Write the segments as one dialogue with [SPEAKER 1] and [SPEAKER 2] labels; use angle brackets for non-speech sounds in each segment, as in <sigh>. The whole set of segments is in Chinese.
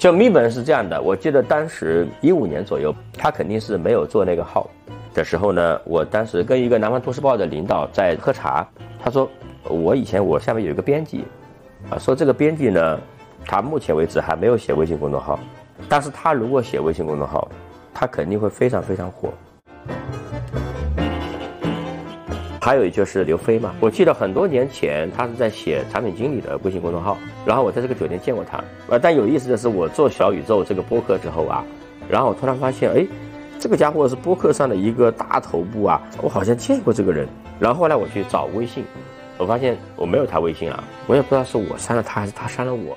[SPEAKER 1] 就米本是这样的，我记得当时一五年左右，他肯定是没有做那个号的时候呢，我当时跟一个南方都市报的领导在喝茶，他说我以前我下面有一个编辑，啊，说这个编辑呢，他目前为止还没有写微信公众号，但是他如果写微信公众号，他肯定会非常非常火。还有就是刘飞嘛，我记得很多年前他是在写产品经理的微信公众号，然后我在这个酒店见过他。呃，但有意思的是，我做小宇宙这个播客之后啊，然后我突然发现，哎，这个家伙是播客上的一个大头部啊，我好像见过这个人。然后后来我去找微信，我发现我没有他微信啊，我也不知道是我删了他还是他删了我。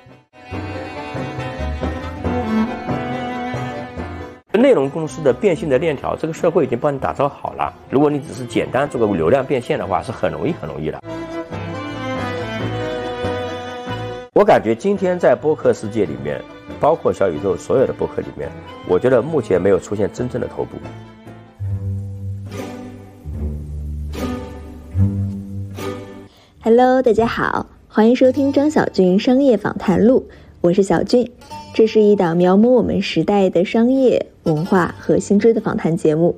[SPEAKER 1] 内容公司的变现的链条，这个社会已经帮你打造好了。如果你只是简单做个流量变现的话，是很容易很容易的。我感觉今天在播客世界里面，包括小宇宙所有的播客里面，我觉得目前没有出现真正的头部。
[SPEAKER 2] Hello，大家好，欢迎收听张小俊商业访谈录，我是小俊。这是一档描摹我们时代的商业文化和新知的访谈节目。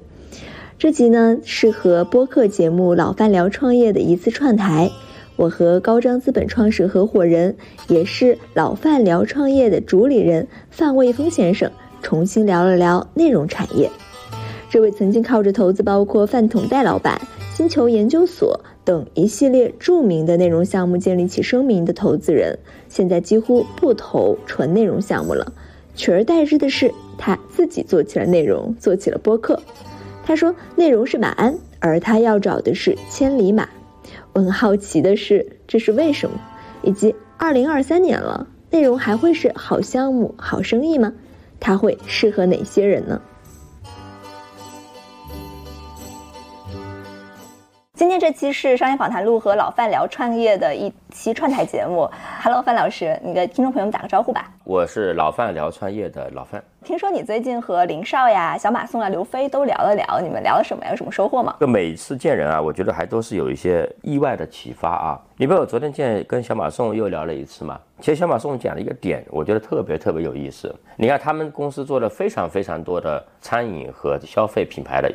[SPEAKER 2] 这集呢是和播客节目《老范聊创业》的一次串台。我和高张资本创始合伙人，也是《老范聊创业》的主理人范卫峰先生，重新聊了聊内容产业。这位曾经靠着投资包括饭桶戴老板、星球研究所。等一系列著名的内容项目建立起声名的投资人，现在几乎不投纯内容项目了，取而代之的是他自己做起了内容，做起了播客。他说内容是马鞍，而他要找的是千里马。我很好奇的是，这是为什么？以及二零二三年了，内容还会是好项目、好生意吗？它会适合哪些人呢？今天这期是商业访谈录和老范聊创业的一期串台节目。Hello，范老师，你的听众朋友们打个招呼吧。
[SPEAKER 1] 我是老范聊创业的老范。
[SPEAKER 2] 听说你最近和林少呀、小马宋啊、刘飞都聊了聊，你们聊了什么？有什么收获吗？
[SPEAKER 1] 就每次见人啊，我觉得还都是有一些意外的启发啊。你比如我昨天见跟小马宋又聊了一次嘛，其实小马宋讲了一个点，我觉得特别特别有意思。你看他们公司做了非常非常多的餐饮和消费品牌的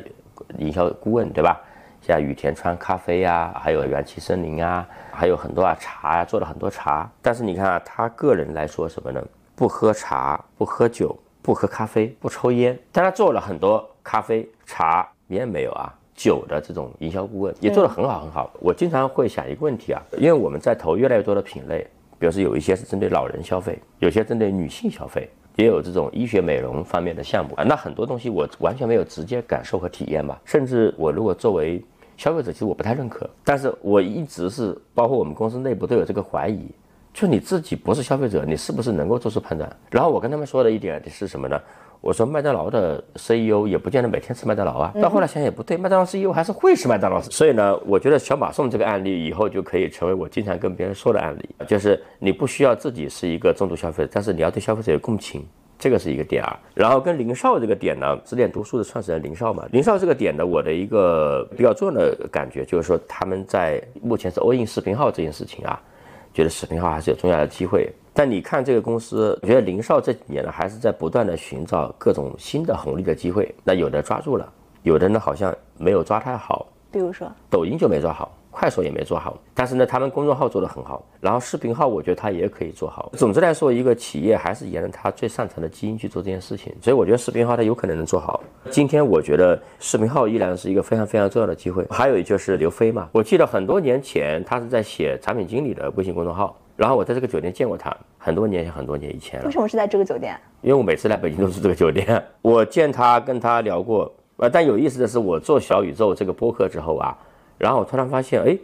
[SPEAKER 1] 营销顾问，对吧？像雨田川咖啡啊，还有元气森林啊，还有很多啊茶啊，做了很多茶。但是你看啊，他个人来说什么呢？不喝茶，不喝酒，不喝咖啡，不抽烟。但他做了很多咖啡、茶，烟没有啊，酒的这种营销顾问也做得很好很好。我经常会想一个问题啊，因为我们在投越来越多的品类，比如说有一些是针对老人消费，有些针对女性消费。也有这种医学美容方面的项目啊，那很多东西我完全没有直接感受和体验吧，甚至我如果作为消费者，其实我不太认可。但是我一直是，包括我们公司内部都有这个怀疑，就你自己不是消费者，你是不是能够做出判断？然后我跟他们说的一点是什么呢？我说麦当劳的 CEO 也不见得每天吃麦当劳啊。到后来想想也不对，麦当劳 CEO 还是会吃麦当劳。所以呢，我觉得小马送这个案例以后就可以成为我经常跟别人说的案例，就是你不需要自己是一个重度消费者，但是你要对消费者有共情，这个是一个点啊。然后跟林少这个点呢，指点读书的创始人林少嘛，林少这个点呢，我的一个比较重要的感觉就是说，他们在目前是 all in 视频号这件事情啊，觉得视频号还是有重要的机会。但你看这个公司，我觉得林少这几年呢，还是在不断的寻找各种新的红利的机会。那有的抓住了，有的呢好像没有抓太好。
[SPEAKER 2] 比如说，
[SPEAKER 1] 抖音就没抓好，快手也没做好。但是呢，他们公众号做得很好，然后视频号我觉得他也可以做好。总之来说，一个企业还是沿着他最擅长的基因去做这件事情。所以我觉得视频号它有可能能做好。今天我觉得视频号依然是一个非常非常重要的机会。还有就是刘飞嘛，我记得很多年前他是在写产品经理的微信公众号。然后我在这个酒店见过他，很多年很多年以前了。
[SPEAKER 2] 为什么是在这个酒店？
[SPEAKER 1] 因为我每次来北京都是这个酒店。<laughs> 我见他跟他聊过，呃，但有意思的是，我做小宇宙这个播客之后啊，然后我突然发现，哎，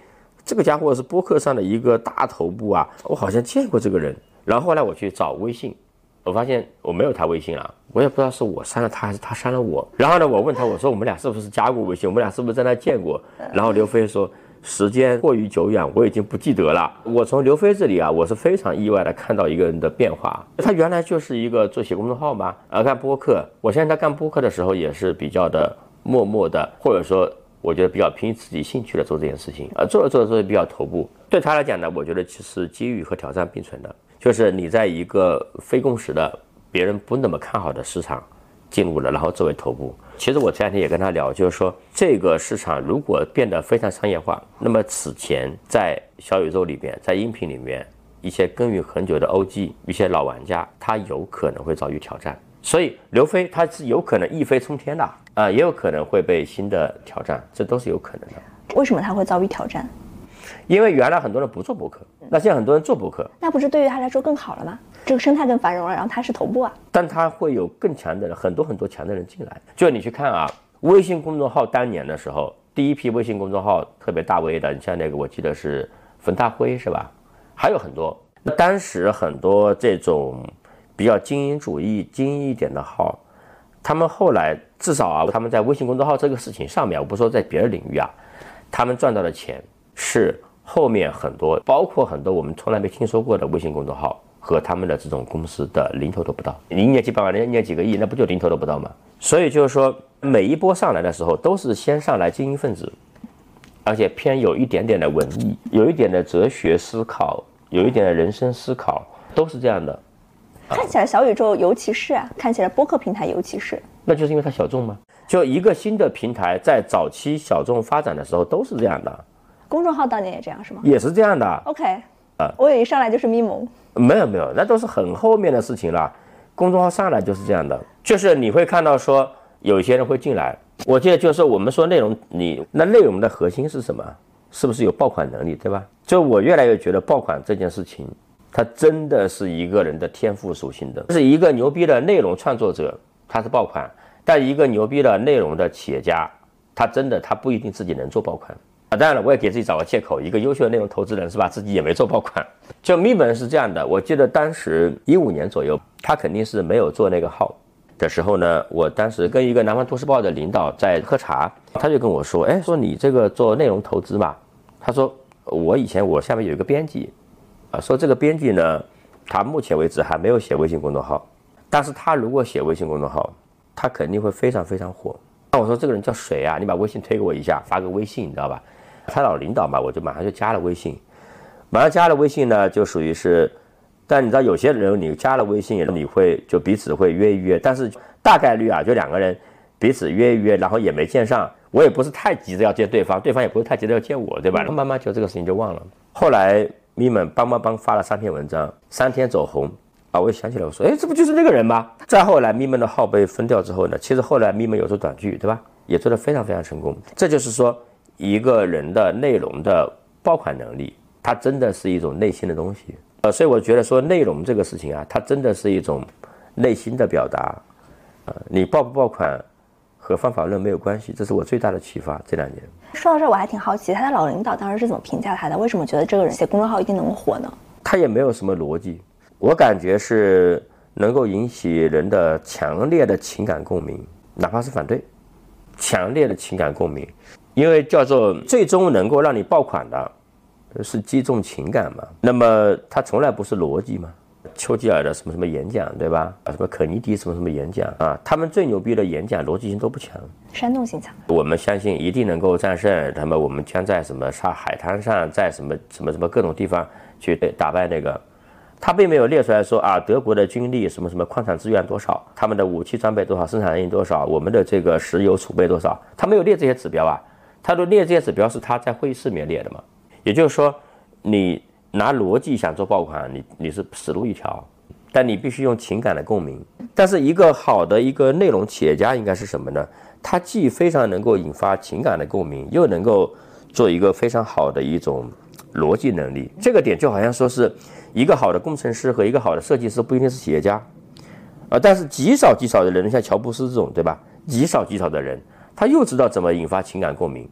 [SPEAKER 1] 这个家伙是播客上的一个大头部啊，我好像见过这个人。然后后来我去找微信，我发现我没有他微信了，我也不知道是我删了他还是他删了我。然后呢，我问他，我说我们俩是不是加过微信？我们俩是不是在那见过？然后刘飞说。时间过于久远，我已经不记得了。我从刘飞这里啊，我是非常意外的看到一个人的变化。他原来就是一个做写公众号嘛，啊，干播客。我现在他干播客的时候也是比较的默默的，或者说我觉得比较凭自己兴趣的做这件事情。啊，做着做着做着比较头部。对他来讲呢，我觉得其实机遇和挑战并存的，就是你在一个非共识的别人不那么看好的市场进入了，然后作为头部。其实我这两天也跟他聊，就是说这个市场如果变得非常商业化，那么此前在小宇宙里边，在音频里面一些耕耘很久的 OG，一些老玩家，他有可能会遭遇挑战。所以刘飞他是有可能一飞冲天的啊，也有可能会被新的挑战，这都是有可能的。
[SPEAKER 2] 为什么他会遭遇挑战？
[SPEAKER 1] 因为原来很多人不做博客，那现在很多人做博客，
[SPEAKER 2] 那不是对于他来说更好了吗？这个生态更繁荣了，然后他是头部啊。
[SPEAKER 1] 但他会有更强的人，很多很多强的人进来。就你去看啊，微信公众号当年的时候，第一批微信公众号特别大 V 的，你像那个我记得是冯大辉是吧？还有很多。那当时很多这种比较精英主义、精英一点的号，他们后来至少啊，他们在微信公众号这个事情上面，我不说在别的领域啊，他们赚到的钱是。后面很多，包括很多我们从来没听说过的微信公众号和他们的这种公司的零头都不到，一年几百万，一年几个亿，那不就零头都不到吗？所以就是说，每一波上来的时候，都是先上来精英分子，而且偏有一点点的文艺，有一点的哲学思考，有一点的人生思考，都是这样的。
[SPEAKER 2] 看起来小宇宙尤其是啊，看起来播客平台尤其是，
[SPEAKER 1] 那就是因为它小众吗？就一个新的平台在早期小众发展的时候都是这样的。
[SPEAKER 2] 公众号当年也这样是吗？
[SPEAKER 1] 也是这样的。
[SPEAKER 2] OK，啊，我以为上来就是咪蒙。
[SPEAKER 1] 没有没有，那都是很后面的事情了。公众号上来就是这样的，就是你会看到说有些人会进来。我记得就是我们说内容，你那内容的核心是什么？是不是有爆款能力，对吧？就我越来越觉得爆款这件事情，它真的是一个人的天赋属性的。是一个牛逼的内容创作者，他是爆款；但一个牛逼的内容的企业家，他真的他不一定自己能做爆款。啊，当然了，我也给自己找个借口。一个优秀的内容投资人是吧？自己也没做爆款。就咪本是这样的，我记得当时一五年左右，他肯定是没有做那个号的时候呢。我当时跟一个南方都市报的领导在喝茶，他就跟我说：“哎，说你这个做内容投资嘛？”他说：“我以前我下面有一个编辑，啊，说这个编辑呢，他目前为止还没有写微信公众号，但是他如果写微信公众号，他肯定会非常非常火。”那我说这个人叫谁啊？你把微信推给我一下，发个微信，你知道吧？他老领导嘛，我就马上就加了微信，马上加了微信呢，就属于是，但你知道有些人你加了微信，你会就彼此会约一约，但是大概率啊，就两个人彼此约一约，然后也没见上，我也不是太急着要见对方，对方也不是太急着要见我，对吧？慢慢就这个事情就忘了。后来咪们帮帮帮发了三篇文章，三天走红啊，我也想起来，我说，哎，这不就是那个人吗？再后来咪们的号被封掉之后呢，其实后来咪们有做短剧，对吧？也做得非常非常成功，这就是说。一个人的内容的爆款能力，它真的是一种内心的东西，呃，所以我觉得说内容这个事情啊，它真的是一种内心的表达，呃，你爆不爆款和方法论没有关系，这是我最大的启发。这两年
[SPEAKER 2] 说到这儿，我还挺好奇，他的老领导当时是怎么评价他的？为什么觉得这个人写公众号一定能火呢？
[SPEAKER 1] 他也没有什么逻辑，我感觉是能够引起人的强烈的情感共鸣，哪怕是反对，强烈的情感共鸣。因为叫做最终能够让你爆款的，是击中情感嘛？那么它从来不是逻辑嘛？丘吉尔的什么什么演讲，对吧？啊，什么肯尼迪什么什么演讲啊？他们最牛逼的演讲逻辑性都不强，
[SPEAKER 2] 煽动性强。
[SPEAKER 1] 我们相信一定能够战胜他们。我们将在什么沙海滩上，在什么什么什么各种地方去打败那个。他并没有列出来说啊，德国的军力什么什么矿产资源多少，他们的武器装备多少，生产能力多少，我们的这个石油储备多少，他没有列这些指标啊。他都列这些指标是他在会议室里面列的嘛？也就是说，你拿逻辑想做爆款，你你是死路一条。但你必须用情感的共鸣。但是一个好的一个内容企业家应该是什么呢？他既非常能够引发情感的共鸣，又能够做一个非常好的一种逻辑能力。这个点就好像说是一个好的工程师和一个好的设计师不一定是企业家啊，但是极少极少的人，像乔布斯这种，对吧？极少极少的人。他又知道怎么引发情感共鸣，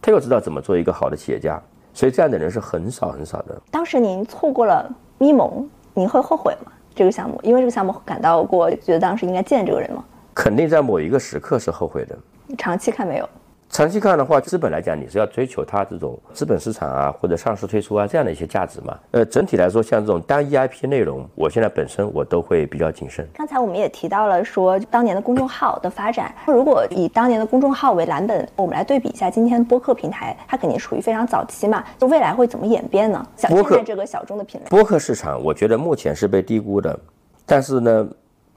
[SPEAKER 1] 他又知道怎么做一个好的企业家，所以这样的人是很少很少的。
[SPEAKER 2] 当时您错过了咪蒙，您会后悔吗？这个项目，因为这个项目感到过，觉得当时应该见这个人吗？
[SPEAKER 1] 肯定在某一个时刻是后悔的。
[SPEAKER 2] 长期看没有。
[SPEAKER 1] 长期看的话，资本来讲，你是要追求它这种资本市场啊，或者上市推出啊这样的一些价值嘛。呃，整体来说，像这种单一 IP 内容，我现在本身我都会比较谨慎。
[SPEAKER 2] 刚才我们也提到了说，当年的公众号的发展，如果以当年的公众号为蓝本，我们来对比一下今天播客平台，它肯定属于非常早期嘛，就未来会怎么演变呢？
[SPEAKER 1] 播客
[SPEAKER 2] 这个小众的品类，
[SPEAKER 1] 播客市场，我觉得目前是被低估的，但是呢，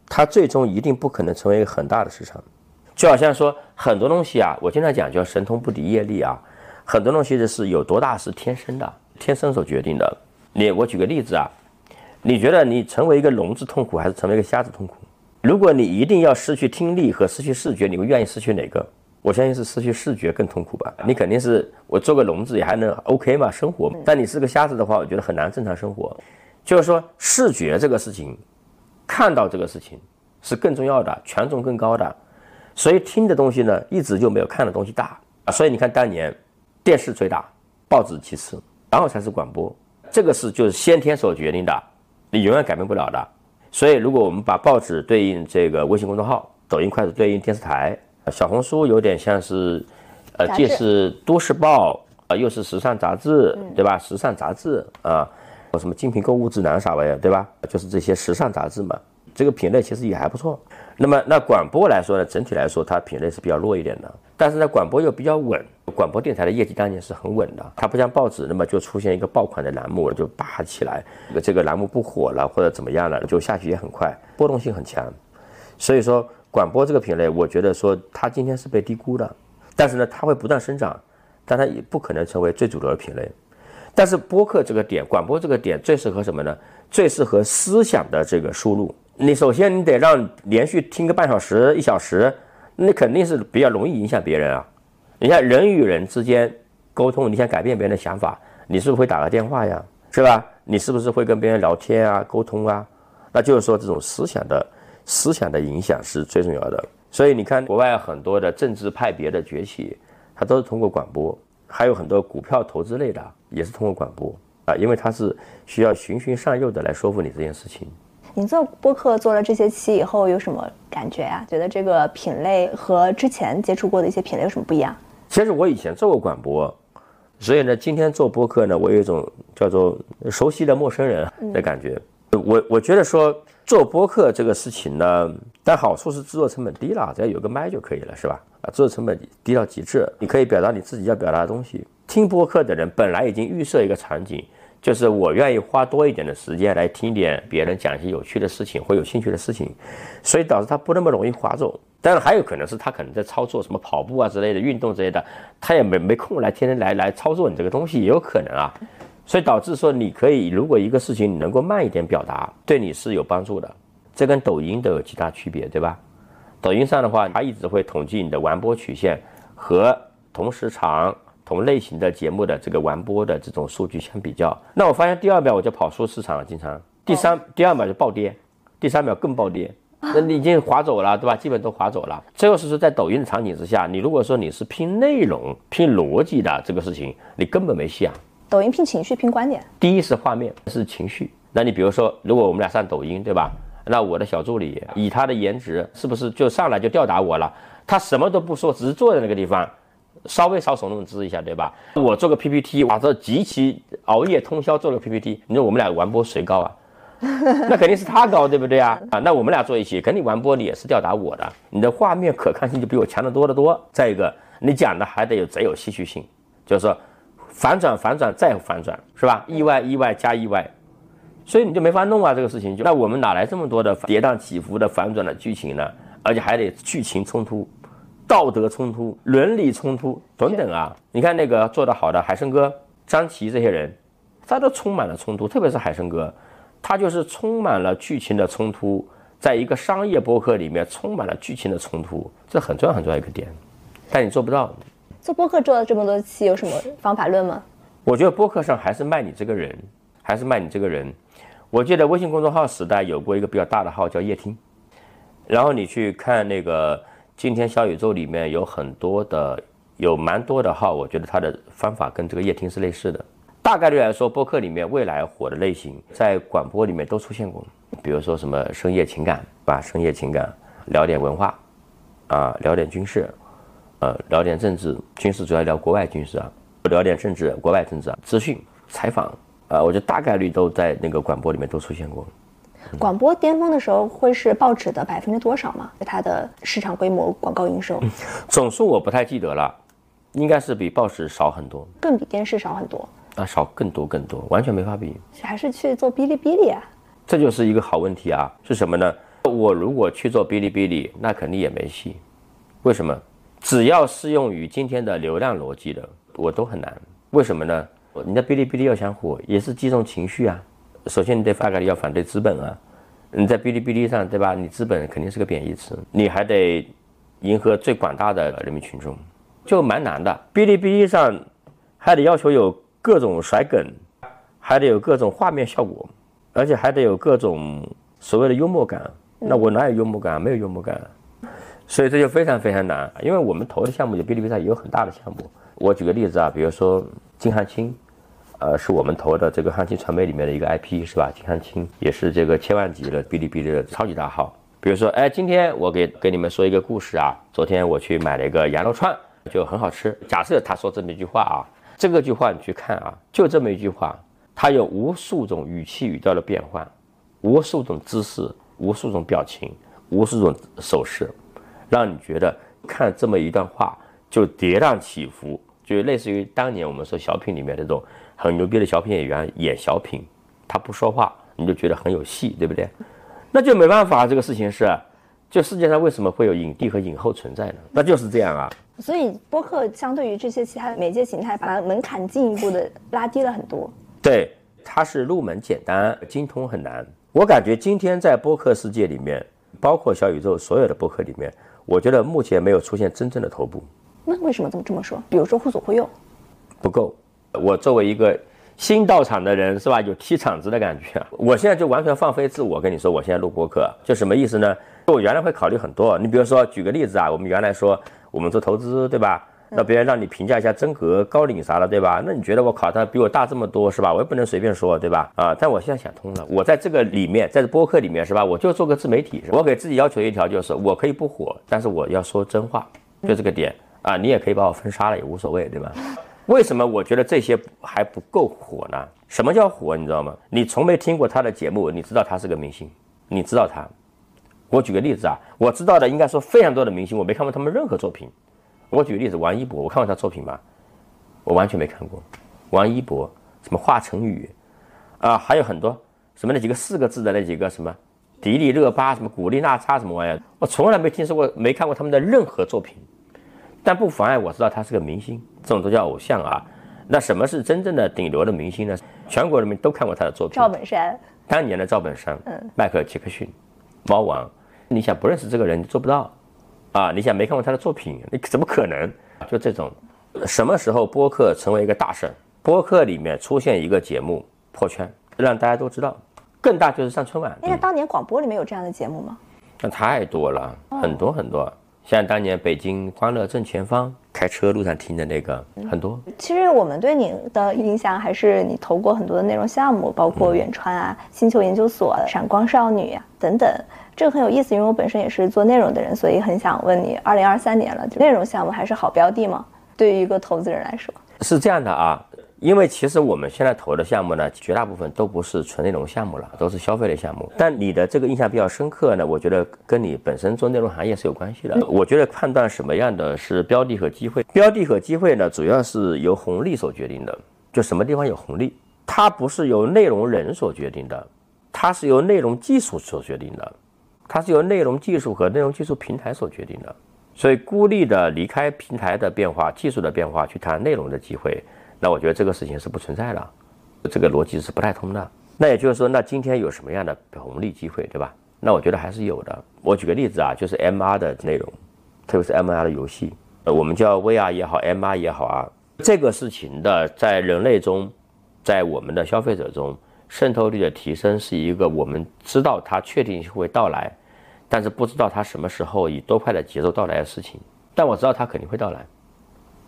[SPEAKER 1] 它最终一定不可能成为一个很大的市场。就好像说很多东西啊，我经常讲叫神通不敌业力啊，很多东西的是有多大是天生的，天生所决定的。你我举个例子啊，你觉得你成为一个聋子痛苦，还是成为一个瞎子痛苦？如果你一定要失去听力和失去视觉，你会愿意失去哪个？我相信是失去视觉更痛苦吧。你肯定是我做个聋子也还能 OK 嘛，生活。但你是个瞎子的话，我觉得很难正常生活。就是说视觉这个事情，看到这个事情是更重要的，权重更高的。所以听的东西呢，一直就没有看的东西大啊。所以你看当年电视最大，报纸其次，然后才是广播。这个是就是先天所决定的，你永远改变不了的。所以如果我们把报纸对应这个微信公众号，抖音、快手对应电视台，小红书有点像是，呃，既是都市报啊，又是时尚杂志，对吧？时尚杂志啊，什么精品购物指南啥玩意儿，对吧？就是这些时尚杂志嘛。这个品类其实也还不错。那么，那广播来说呢，整体来说它品类是比较弱一点的，但是呢，广播又比较稳。广播电台的业绩当年是很稳的，它不像报纸那么就出现一个爆款的栏目就拔起来，这个栏目不火了或者怎么样了，就下去也很快，波动性很强。所以说，广播这个品类，我觉得说它今天是被低估的，但是呢，它会不断生长，但它也不可能成为最主流的品类。但是播客这个点，广播这个点最适合什么呢？最适合思想的这个输入。你首先你得让连续听个半小时、一小时，那肯定是比较容易影响别人啊。你看人与人之间沟通，你想改变别人的想法，你是不是会打个电话呀？是吧？你是不是会跟别人聊天啊、沟通啊？那就是说这种思想的思想的影响是最重要的。所以你看国外很多的政治派别的崛起，它都是通过广播，还有很多股票投资类的也是通过广播啊，因为它是需要循循善诱的来说服你这件事情。
[SPEAKER 2] 你做播客做了这些期以后有什么感觉啊？觉得这个品类和之前接触过的一些品类有什么不一样？
[SPEAKER 1] 其实我以前做过广播，所以呢，今天做播客呢，我有一种叫做熟悉的陌生人的感觉。我我觉得说做播客这个事情呢，但好处是制作成本低了，只要有个麦就可以了，是吧？啊，制作成本低到极致，你可以表达你自己要表达的东西。听播客的人本来已经预设一个场景。就是我愿意花多一点的时间来听点别人讲一些有趣的事情或有兴趣的事情，所以导致他不那么容易划走。当然还有可能是他可能在操作什么跑步啊之类的运动之类的，他也没 <laughs> 没空来天天来来操作你这个东西也有可能啊。所以导致说你可以如果一个事情你能够慢一点表达，对你是有帮助的。这跟抖音都有极大区别，对吧？抖音上的话，它一直会统计你的完播曲线和同时长。同类型的节目的这个完播的这种数据相比较，那我发现第二秒我就跑输市场了，经常第三第二秒就暴跌，第三秒更暴跌，那你已经划走了，对吧？基本都划走了。最后是说在抖音的场景之下，你如果说你是拼内容、拼逻辑的这个事情，你根本没戏啊。
[SPEAKER 2] 抖音拼情绪、拼观点，
[SPEAKER 1] 第一是画面，是情绪。那你比如说，如果我们俩上抖音，对吧？那我的小助理以他的颜值，是不是就上来就吊打我了？他什么都不说，只是坐在那个地方。稍微稍耸动姿一下，对吧？我做个 PPT，哇，这极其熬夜通宵做个 PPT，你说我们俩完播谁高啊？<laughs> 那肯定是他高，对不对啊？啊，那我们俩坐一起，肯定完播你也是吊打我的。你的画面可看性就比我强得多得多。再一个，你讲的还得有贼有戏剧性，就是说反转反转再反转，是吧？意外意外加意外，所以你就没法弄啊，这个事情就那我们哪来这么多的跌宕起伏的反转的剧情呢？而且还得剧情冲突。道德冲突、伦理冲突等等啊！你看那个做得好的海生哥、张琪这些人，他都充满了冲突，特别是海生哥，他就是充满了剧情的冲突，在一个商业博客里面充满了剧情的冲突，这很重要很重要一个点，但你做不到。
[SPEAKER 2] 做播客做了这么多期，有什么方法论吗？
[SPEAKER 1] 我觉得播客上还是卖你这个人，还是卖你这个人。我记得微信公众号时代有过一个比较大的号叫叶听，然后你去看那个。今天小宇宙里面有很多的，有蛮多的号，我觉得它的方法跟这个夜听是类似的。大概率来说，播客里面未来火的类型，在广播里面都出现过。比如说什么深夜情感，吧，深夜情感，聊点文化，啊，聊点军事，呃，聊点政治，军事主要聊国外军事啊，聊点政治，国外政治啊，资讯采访，啊，我觉得大概率都在那个广播里面都出现过。
[SPEAKER 2] 广播巅峰的时候会是报纸的百分之多少吗？它的市场规模、广告营收
[SPEAKER 1] 总数我不太记得了，应该是比报纸少很多，
[SPEAKER 2] 更比电视少很多
[SPEAKER 1] 啊，少更多更多，完全没法比。
[SPEAKER 2] 还是去做哔哩哔哩啊？
[SPEAKER 1] 这就是一个好问题啊！是什么呢？我如果去做哔哩哔哩，那肯定也没戏。为什么？只要适用于今天的流量逻辑的，我都很难。为什么呢？你的哔哩哔哩要想火，也是击中情绪啊。首先，你得发个要反对资本啊。你在哔哩哔哩上，对吧？你资本肯定是个贬义词，你还得迎合最广大的人民群众，就蛮难的。哔哩哔哩上还得要求有各种甩梗，还得有各种画面效果，而且还得有各种所谓的幽默感。那我哪有幽默感？没有幽默感，所以这就非常非常难。因为我们投的项目，就哔哩哔哩上也有很大的项目。我举个例子啊，比如说金汉卿。呃，是我们投的这个汉卿传媒里面的一个 IP 是吧？金汉卿也是这个千万级的哔哩哔哩的超级大号。比如说，哎，今天我给给你们说一个故事啊。昨天我去买了一个羊肉串，就很好吃。假设他说这么一句话啊，这个句话你去看啊，就这么一句话，它有无数种语气语调的变换，无数种姿势，无数种表情，无数种手势，让你觉得看这么一段话就跌宕起伏，就类似于当年我们说小品里面那种。很牛逼的小品演员演小品，他不说话，你就觉得很有戏，对不对？那就没办法，这个事情是，就世界上为什么会有影帝和影后存在呢？那就是这样啊。
[SPEAKER 2] 所以播客相对于这些其他的媒介形态，把门槛进一步的拉低了很多。
[SPEAKER 1] 对，它是入门简单，精通很难。我感觉今天在播客世界里面，包括小宇宙所有的播客里面，我觉得目前没有出现真正的头部。
[SPEAKER 2] 那为什么这么这么说？比如说互左互右，
[SPEAKER 1] 不够。我作为一个新到场的人，是吧？有踢场子的感觉。我现在就完全放飞自我，跟你说，我现在录播客，就什么意思呢？我原来会考虑很多。你比如说，举个例子啊，我们原来说我们做投资，对吧？那别人让你评价一下真格、高瓴啥的，对吧？那你觉得我考他比我大这么多，是吧？我也不能随便说，对吧？啊！但我现在想通了，我在这个里面，在这播客里面，是吧？我就做个自媒体，我给自己要求一条，就是我可以不火，但是我要说真话，就这个点啊。你也可以把我封杀了，也无所谓，对吧？为什么我觉得这些还不够火呢？什么叫火？你知道吗？你从没听过他的节目，你知道他是个明星，你知道他。我举个例子啊，我知道的应该说非常多的明星，我没看过他们任何作品。我举个例子，王一博，我看过他作品吗？我完全没看过。王一博什么华晨宇啊，还有很多什么那几个四个字的那几个什么迪丽热巴什么古力娜扎什么玩意儿，我从来没听说过，没看过他们的任何作品。但不妨碍我知道他是个明星，这种都叫偶像啊。那什么是真正的顶流的明星呢？全国人民都看过他的作品。
[SPEAKER 2] 赵本山，
[SPEAKER 1] 当年的赵本山，嗯，迈克尔·杰克逊，猫王，你想不认识这个人，你做不到啊。你想没看过他的作品，你怎么可能？就这种，什么时候播客成为一个大事儿？播客里面出现一个节目破圈，让大家都知道。更大就是上春晚。
[SPEAKER 2] 那当年广播里面有这样的节目吗？
[SPEAKER 1] 那太多了，很多很多。像当年北京欢乐正前方开车路上听的那个很多。
[SPEAKER 2] 其实我们对你的印象还是你投过很多的内容项目，包括远川啊、星球研究所、闪光少女啊等等。这个很有意思，因为我本身也是做内容的人，所以很想问你：二零二三年了，内容项目还是好标的吗？对于一个投资人来说，
[SPEAKER 1] 是这样的啊。因为其实我们现在投的项目呢，绝大部分都不是纯内容项目了，都是消费类项目。但你的这个印象比较深刻呢，我觉得跟你本身做内容行业是有关系的。我觉得判断什么样的是标的和机会，标的和机会呢，主要是由红利所决定的。就什么地方有红利，它不是由内容人所决定的，它是由内容技术所决定的，它是由内容技术和内容技术平台所决定的。所以孤立的离开平台的变化、技术的变化去谈内容的机会。那我觉得这个事情是不存在的，这个逻辑是不太通的。那也就是说，那今天有什么样的红利机会，对吧？那我觉得还是有的。我举个例子啊，就是 MR 的内容，特别是 MR 的游戏，呃，我们叫 VR 也好，MR 也好啊，这个事情的在人类中，在我们的消费者中渗透率的提升，是一个我们知道它确定会到来，但是不知道它什么时候以多快的节奏到来的事情。但我知道它肯定会到来，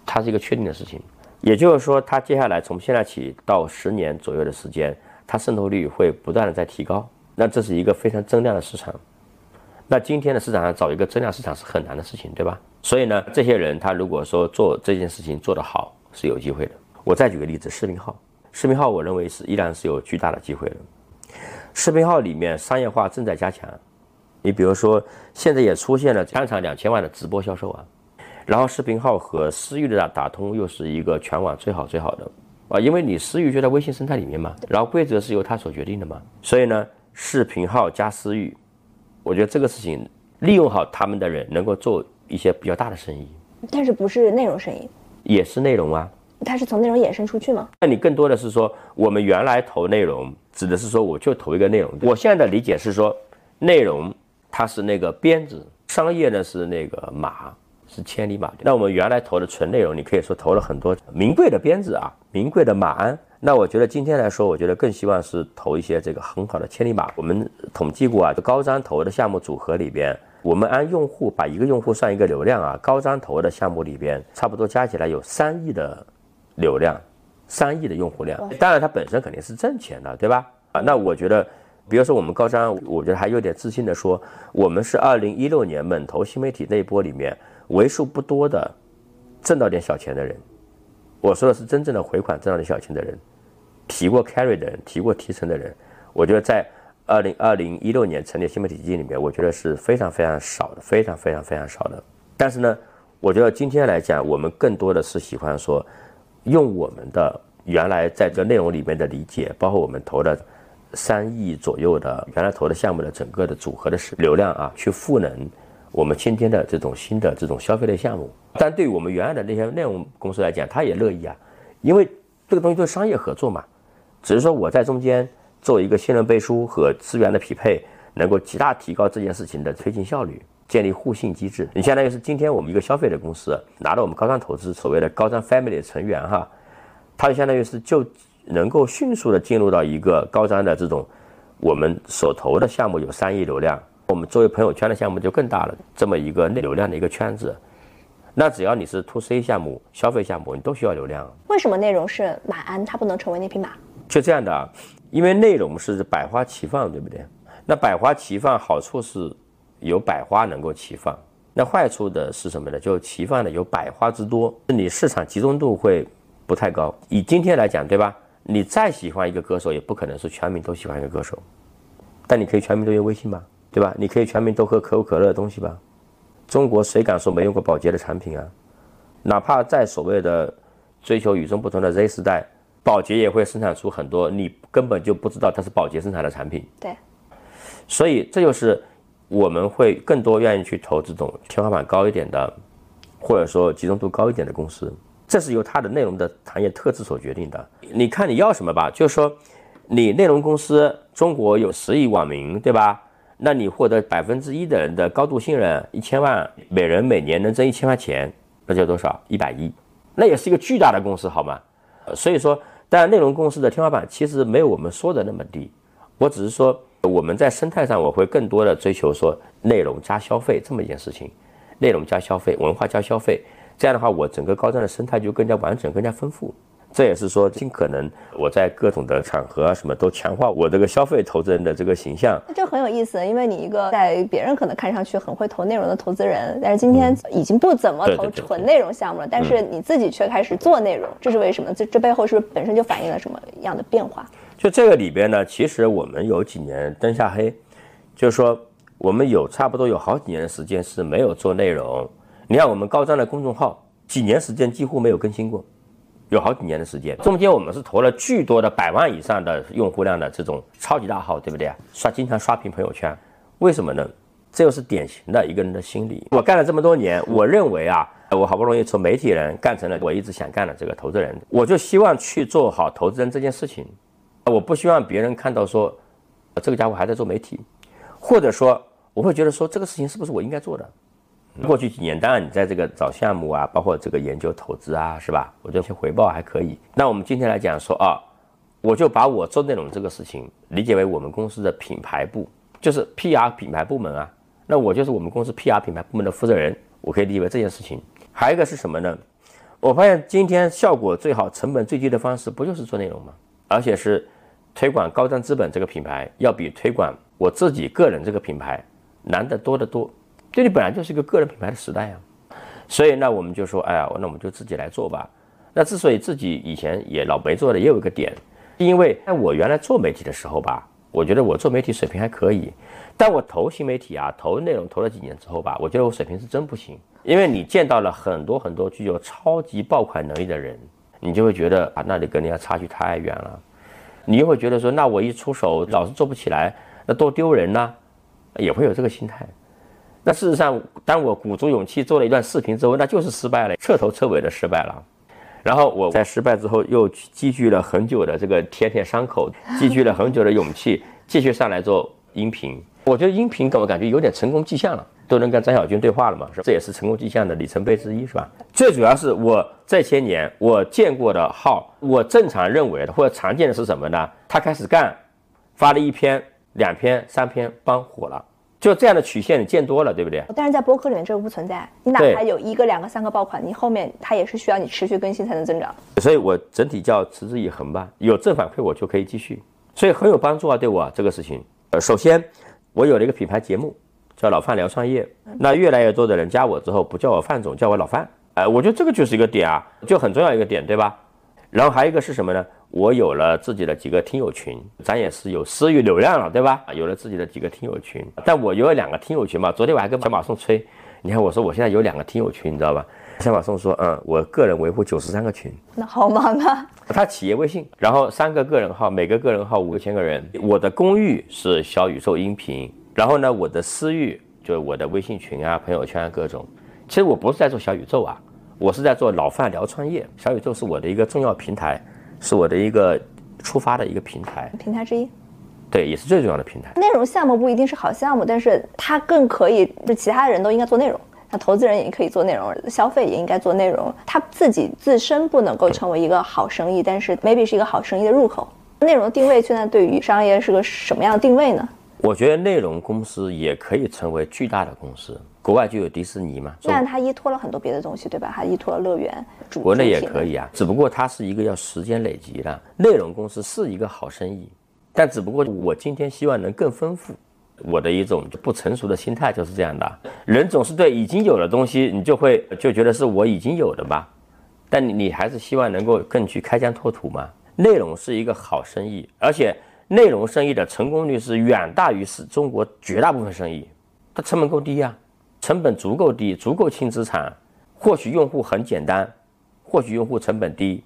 [SPEAKER 1] 它是一个确定的事情。也就是说，它接下来从现在起到十年左右的时间，它渗透率会不断的在提高。那这是一个非常增量的市场。那今天的市场上找一个增量市场是很难的事情，对吧？所以呢，这些人他如果说做这件事情做得好，是有机会的。我再举个例子，视频号，视频号我认为是依然是有巨大的机会的。视频号里面商业化正在加强。你比如说，现在也出现了单场两千万的直播销售啊。然后视频号和私域的打打通又是一个全网最好最好的啊，因为你私域就在微信生态里面嘛，然后规则是由它所决定的嘛，所以呢，视频号加私域，我觉得这个事情利用好他们的人，能够做一些比较大的生意。
[SPEAKER 2] 但是不是内容生意？
[SPEAKER 1] 也是内容啊。
[SPEAKER 2] 它是从内容衍生出去吗？
[SPEAKER 1] 那你更多的是说，我们原来投内容，指的是说我就投一个内容。我现在的理解是说，内容它是那个鞭子，商业呢是那个马，是千里马。那我们原来投的纯内容，你可以说投了很多名贵的鞭子啊，名贵的马鞍。那我觉得今天来说，我觉得更希望是投一些这个很好的千里马。我们统计过啊，高瞻投的项目组合里边。我们按用户把一个用户算一个流量啊，高瞻投的项目里边，差不多加起来有三亿的流量，三亿的用户量。当然它本身肯定是挣钱的，对吧？啊，那我觉得，比如说我们高瞻，我觉得还有点自信的说，我们是二零一六年猛投新媒体那一波里面为数不多的挣到点小钱的人。我说的是真正的回款挣到点小钱的人，提过 carry 的人，提过提成的人。我觉得在。二零二零一六年成立新媒体基金里面，我觉得是非常非常少的，非常非常非常少的。但是呢，我觉得今天来讲，我们更多的是喜欢说，用我们的原来在这内容里面的理解，包括我们投的三亿左右的原来投的项目的整个的组合的流量啊，去赋能我们今天的这种新的这种消费类项目。但对于我们原来的那些内容公司来讲，他也乐意啊，因为这个东西都是商业合作嘛，只是说我在中间。做一个信任背书和资源的匹配，能够极大提高这件事情的推进效率，建立互信机制。你相当于是今天我们一个消费的公司拿到我们高瞻投资所谓的高瞻 family 的成员哈，它就相当于是就能够迅速的进入到一个高瞻的这种我们所投的项目有三亿流量，我们作为朋友圈的项目就更大了，这么一个内流量的一个圈子。那只要你是 to C 项目、消费项目，你都需要流量。
[SPEAKER 2] 为什么内容是马鞍，它不能成为那匹马？
[SPEAKER 1] 就这样的啊。因为内容是百花齐放，对不对？那百花齐放好处是有百花能够齐放，那坏处的是什么呢？就齐放的有百花之多，你市场集中度会不太高。以今天来讲，对吧？你再喜欢一个歌手，也不可能是全民都喜欢一个歌手，但你可以全民都用微信吧，对吧？你可以全民都喝可口可乐的东西吧？中国谁敢说没用过宝洁的产品啊？哪怕在所谓的追求与众不同的 Z 时代。宝洁也会生产出很多你根本就不知道它是宝洁生产的产品。
[SPEAKER 2] 对，
[SPEAKER 1] 所以这就是我们会更多愿意去投这种天花板高一点的，或者说集中度高一点的公司。这是由它的内容的行业特质所决定的。你看你要什么吧，就是说你内容公司，中国有十亿网民，对吧？那你获得百分之一的人的高度信任，一千万每人每年能挣一千块钱，那叫多少？一百亿，那也是一个巨大的公司，好吗？所以说。但内容公司的天花板其实没有我们说的那么低，我只是说我们在生态上我会更多的追求说内容加消费这么一件事情，内容加消费，文化加消费，这样的话我整个高端的生态就更加完整、更加丰富。这也是说，尽可能我在各种的场合啊，什么都强化我这个消费投资人的这个形象。
[SPEAKER 2] 这很有意思，因为你一个在别人可能看上去很会投内容的投资人，但是今天已经不怎么投纯内容项目了，但是你自己却开始做内容，这是为什么？这这背后是不是本身就反映了什么样的变化？
[SPEAKER 1] 就这个里边呢，其实我们有几年灯下黑，就是说我们有差不多有好几年的时间是没有做内容。你看我们高瞻的公众号，几年时间几乎没有更新过。有好几年的时间，中间我们是投了巨多的百万以上的用户量的这种超级大号，对不对？刷经常刷屏朋友圈，为什么呢？这又是典型的一个人的心理。我干了这么多年，我认为啊，我好不容易从媒体人干成了我一直想干的这个投资人，我就希望去做好投资人这件事情。我不希望别人看到说，这个家伙还在做媒体，或者说我会觉得说这个事情是不是我应该做的。过去几年，当然你在这个找项目啊，包括这个研究投资啊，是吧？我觉得回报还可以。那我们今天来讲说啊，我就把我做内容这个事情理解为我们公司的品牌部，就是 PR 品牌部门啊。那我就是我们公司 PR 品牌部门的负责人，我可以理解为这件事情。还有一个是什么呢？我发现今天效果最好、成本最低的方式，不就是做内容吗？而且是推广高瞻资本这个品牌，要比推广我自己个人这个品牌难得多得多。这里本来就是一个个人品牌的时代呀，所以那我们就说，哎呀，那我们就自己来做吧。那之所以自己以前也老没做的，也有一个点，因为在我原来做媒体的时候吧，我觉得我做媒体水平还可以，但我投新媒体啊，投内容投了几年之后吧，我觉得我水平是真不行。因为你见到了很多很多具有超级爆款能力的人，你就会觉得啊，那里跟人家差距太远了，你又会觉得说，那我一出手老是做不起来，那多丢人呐。也会有这个心态。那事实上，当我鼓足勇气做了一段视频之后，那就是失败了，彻头彻尾的失败了。然后我在失败之后又积聚了很久的这个舔舔伤口，积聚了很久的勇气，继续上来做音频。我觉得音频给我感觉有点成功迹象了，都能跟张小军对话了嘛，是这也是成功迹象的里程碑之一，是吧？最主要是我这些年我见过的号，我正常认为的或者常见的是什么呢？他开始干，发了一篇、两篇、三篇，帮火了。就这样的曲线你见多了，对不对？
[SPEAKER 2] 但是在博客里面这个不存在，你哪怕有一个、两个、三个爆款，你后面它也是需要你持续更新才能增长。
[SPEAKER 1] 所以我整体叫持之以恒吧，有正反馈我就可以继续，所以很有帮助啊，对我这个事情。呃，首先我有了一个品牌节目，叫老范聊创业，那越来越多的人加我之后不叫我范总，叫我老范，哎，我觉得这个就是一个点啊，就很重要一个点，对吧？然后还有一个是什么呢？我有了自己的几个听友群，咱也是有私域流量了，对吧？有了自己的几个听友群，但我有两个听友群嘛。昨天我还跟小马送吹，你看我说我现在有两个听友群，你知道吧？小马送说，嗯，我个人维护九十三个群，
[SPEAKER 2] 那好忙啊。
[SPEAKER 1] 他企业微信，然后三个个人号，每个个人号五千个人。我的公域是小宇宙音频，然后呢，我的私域就是我的微信群啊、朋友圈啊各种。其实我不是在做小宇宙啊。我是在做老范聊创业，小宇宙是我的一个重要平台，是我的一个出发的一个平台，
[SPEAKER 2] 平台之一，
[SPEAKER 1] 对，也是最重要的平台。
[SPEAKER 2] 内容项目不一定是好项目，但是它更可以，就其他人都应该做内容，那投资人也可以做内容，消费也应该做内容。它自己自身不能够成为一个好生意，但是 maybe 是一个好生意的入口。内容定位现在对于商业是个什么样的定位呢？
[SPEAKER 1] 我觉得内容公司也可以成为巨大的公司。国外就有迪士尼嘛，
[SPEAKER 2] 但它依托了很多别的东西，对吧？它依托了乐园。
[SPEAKER 1] 国内也可以啊，只不过它是一个要时间累积的。内容公司是一个好生意，但只不过我今天希望能更丰富。我的一种不成熟的心态就是这样的。人总是对已经有的东西，你就会就觉得是我已经有的吧，但你你还是希望能够更去开疆拓土嘛。内容是一个好生意，而且内容生意的成功率是远大于是中国绝大部分生意，它成本够低呀。成本足够低，足够轻资产，获取用户很简单，获取用户成本低，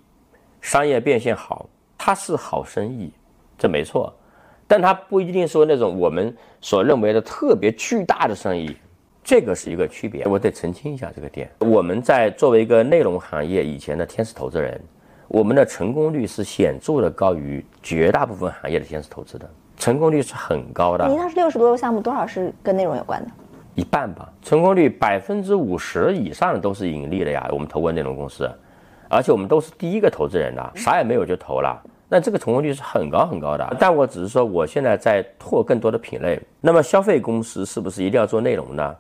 [SPEAKER 1] 商业变现好，它是好生意，这没错，但它不一定说那种我们所认为的特别巨大的生意，这个是一个区别，我得澄清一下这个点。我们在作为一个内容行业以前的天使投资人，我们的成功率是显著的高于绝大部分行业的天使投资的，成功率是很高的。
[SPEAKER 2] 您当时六十多个项目，多少是跟内容有关的？
[SPEAKER 1] 一半吧，成功率百分之五十以上都是盈利的呀。我们投过内容公司，而且我们都是第一个投资人的，啥也没有就投了，那这个成功率是很高很高的。但我只是说，我现在在拓更多的品类。那么消费公司是不是一定要做内容呢？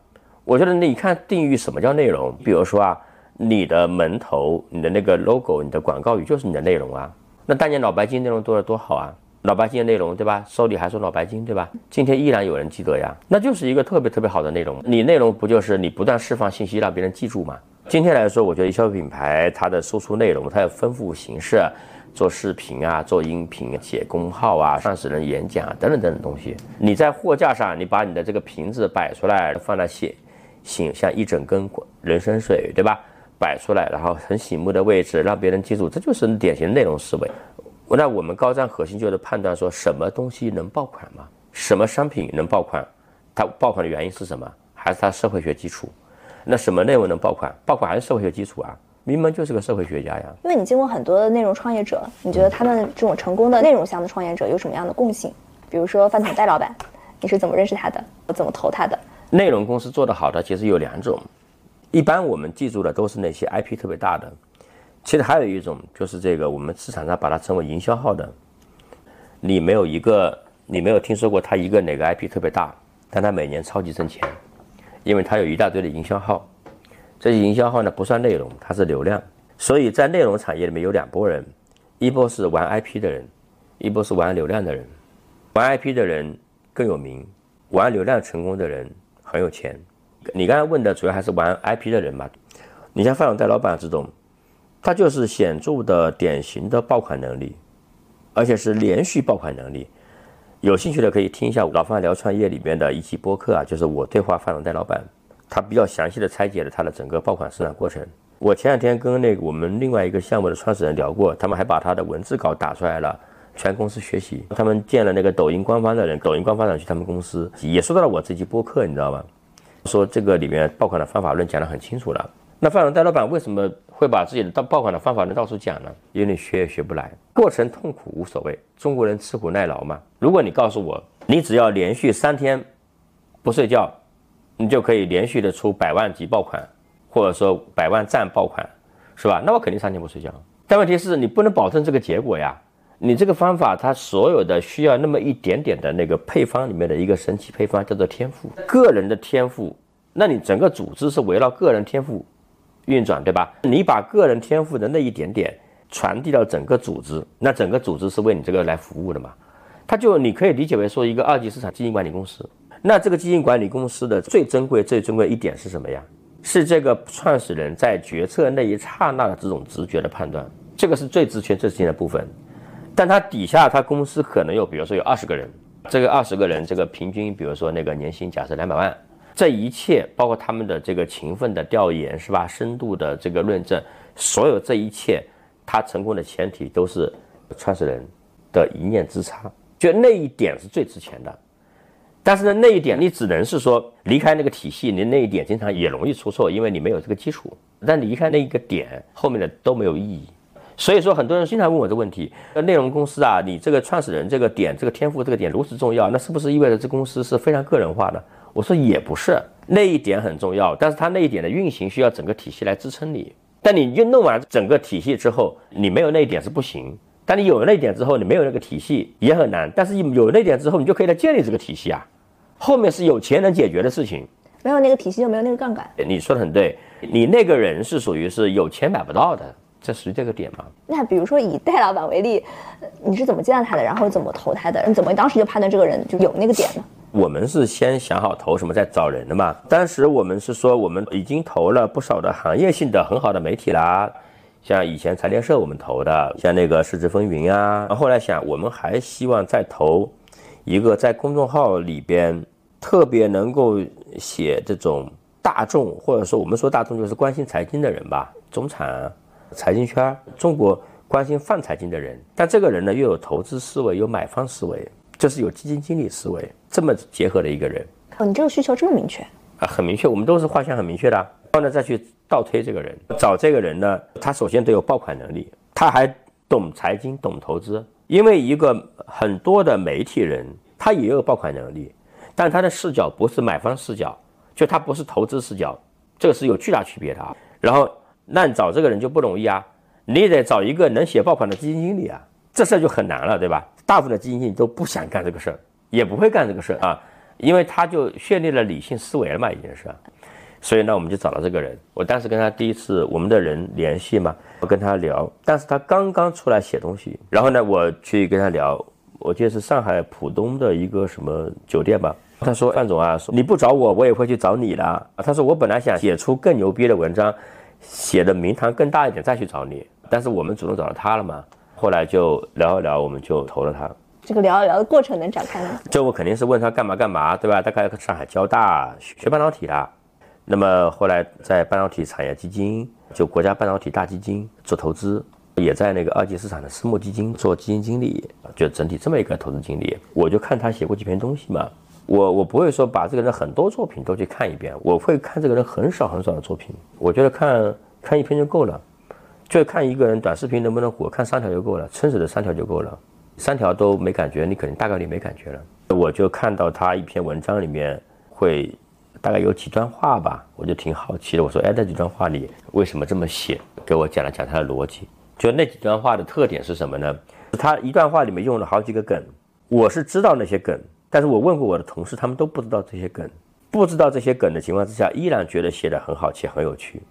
[SPEAKER 1] 我觉得你看定义什么叫内容，比如说啊，你的门头、你的那个 logo、你的广告语就是你的内容啊。那当年脑白金内容多了多好啊。脑白金的内容，对吧？手里还说脑白金，对吧？今天依然有人记得呀，那就是一个特别特别好的内容。你内容不就是你不断释放信息让别人记住吗？今天来说，我觉得消费品牌它的输出内容，它要丰富形式，做视频啊，做音频，写公号啊，创始人演讲啊等等等等东西。你在货架上，你把你的这个瓶子摆出来，放在醒醒像一整根人参水，对吧？摆出来，然后很醒目的位置，让别人记住，这就是典型的内容思维。那我们高瞻核心就是判断说什么东西能爆款吗？什么商品能爆款？它爆款的原因是什么？还是它社会学基础？那什么内容能爆款？爆款还是社会学基础啊？明明就是个社会学家呀。
[SPEAKER 2] 因为你经过很多的内容创业者，你觉得他们这种成功的内容向的创业者有什么样的共性？比如说饭桶戴老板，你是怎么认识他的？怎么投他的？
[SPEAKER 1] 内容公司做得好的其实有两种，一般我们记住的都是那些 IP 特别大的。其实还有一种，就是这个我们市场上把它称为营销号的。你没有一个，你没有听说过他一个哪个 IP 特别大，但他每年超级挣钱，因为他有一大堆的营销号。这些营销号呢不算内容，它是流量。所以在内容产业里面有两拨人，一波是玩 IP 的人，一波是玩流量的人。玩 IP 的人更有名，玩流量成功的人很有钱。你刚才问的主要还是玩 IP 的人嘛？你像范总带老板这种。他就是显著的典型的爆款能力，而且是连续爆款能力。有兴趣的可以听一下老范聊创业里面的一期播客啊，就是我对话范总戴老板，他比较详细的拆解了他的整个爆款生产过程。我前两天跟那个我们另外一个项目的创始人聊过，他们还把他的文字稿打出来了，全公司学习。他们见了那个抖音官方的人，抖音官方的去他们公司，也说到了我这期播客，你知道吗？说这个里面爆款的方法论讲得很清楚了。那范荣戴老板为什么会把自己的到爆款的方法论到处讲呢？因为你学也学不来，过程痛苦无所谓，中国人吃苦耐劳嘛。如果你告诉我，你只要连续三天不睡觉，你就可以连续的出百万级爆款，或者说百万赞爆款，是吧？那我肯定三天不睡觉。但问题是你不能保证这个结果呀。你这个方法，它所有的需要那么一点点的那个配方里面的一个神奇配方，叫做天赋，个人的天赋。那你整个组织是围绕个人天赋运转，对吧？你把个人天赋的那一点点传递到整个组织，那整个组织是为你这个来服务的嘛？它就你可以理解为说一个二级市场基金管理公司。那这个基金管理公司的最珍贵、最珍贵一点是什么呀？是这个创始人在决策那一刹那的这种直觉的判断，这个是最值钱、最值钱的部分。但他底下他公司可能有，比如说有二十个人，这个二十个人，这个平均，比如说那个年薪假设两百万，这一切包括他们的这个勤奋的调研是吧，深度的这个论证，所有这一切，他成功的前提都是创始人的一念之差，就那一点是最值钱的。但是呢，那一点你只能是说离开那个体系，你那一点经常也容易出错，因为你没有这个基础。但离开那一个点，后面的都没有意义。所以说，很多人经常问我这个问题：，内容公司啊，你这个创始人这个点、这个天赋这个点如此重要，那是不是意味着这公司是非常个人化的？我说也不是，那一点很重要，但是它那一点的运行需要整个体系来支撑你。但你运弄完整个体系之后，你没有那一点是不行。但你有了那一点之后，你没有那个体系也很难。但是有那一点之后，你就可以来建立这个体系啊。后面是有钱能解决的事情，
[SPEAKER 2] 没有那个体系就没有那个杠杆。
[SPEAKER 1] 你说的很对，你那个人是属于是有钱买不到的。这属于这个点吗？
[SPEAKER 2] 那比如说以戴老板为例，你是怎么见到他的？然后怎么投他的？你怎么当时就判断这个人就有那个点呢？
[SPEAKER 1] 我们是先想好投什么，再找人的嘛。当时我们是说，我们已经投了不少的行业性的很好的媒体啦，像以前财联社我们投的，像那个市值风云啊。后来想，我们还希望再投一个在公众号里边特别能够写这种大众，或者说我们说大众就是关心财经的人吧，中产。财经圈，中国关心泛财经的人，但这个人呢又有投资思维，有买方思维，就是有基金经理思维，这么结合的一个人。
[SPEAKER 2] 哦，你这个需求这么明确
[SPEAKER 1] 啊，很明确，我们都是画像很明确的。然后呢，再去倒推这个人，找这个人呢，他首先得有爆款能力，他还懂财经，懂投资。因为一个很多的媒体人，他也有爆款能力，但他的视角不是买方视角，就他不是投资视角，这个是有巨大区别的啊。然后。那你找这个人就不容易啊，你得找一个能写爆款的基金经理啊，这事儿就很难了，对吧？大部分的基金经理都不想干这个事儿，也不会干这个事儿啊，因为他就确立了理性思维了嘛，已经是。所以呢，我们就找了这个人。我当时跟他第一次我们的人联系嘛，我跟他聊，但是他刚刚出来写东西，然后呢，我去跟他聊，我记得是上海浦东的一个什么酒店吧。他说：“范总啊，你不找我，我也会去找你的。”他说：“我本来想写出更牛逼的文章。”写的名堂更大一点再去找你，但是我们主动找到他了嘛？后来就聊一聊，我们就投了他。
[SPEAKER 2] 这个聊一聊的过程能展开吗？
[SPEAKER 1] 就我肯定是问他干嘛干嘛，对吧？大概上海交大学半导体的，那么后来在半导体产业基金，就国家半导体大基金做投资，也在那个二级市场的私募基金做基金经理，就整体这么一个投资经理。我就看他写过几篇东西嘛。我我不会说把这个人很多作品都去看一遍，我会看这个人很少很少的作品。我觉得看看一篇就够了，就看一个人短视频能不能火，看三条就够了，撑死的三条就够了。三条都没感觉，你肯定大概率没感觉了。我就看到他一篇文章里面会大概有几段话吧，我就挺好奇的。我说，哎，这几段话里为什么这么写？给我讲了讲他的逻辑。就那几段话的特点是什么呢？他一段话里面用了好几个梗，我是知道那些梗。但是我问过我的同事，他们都不知道这些梗，不知道这些梗的情况之下，依然觉得写的很好且很有趣。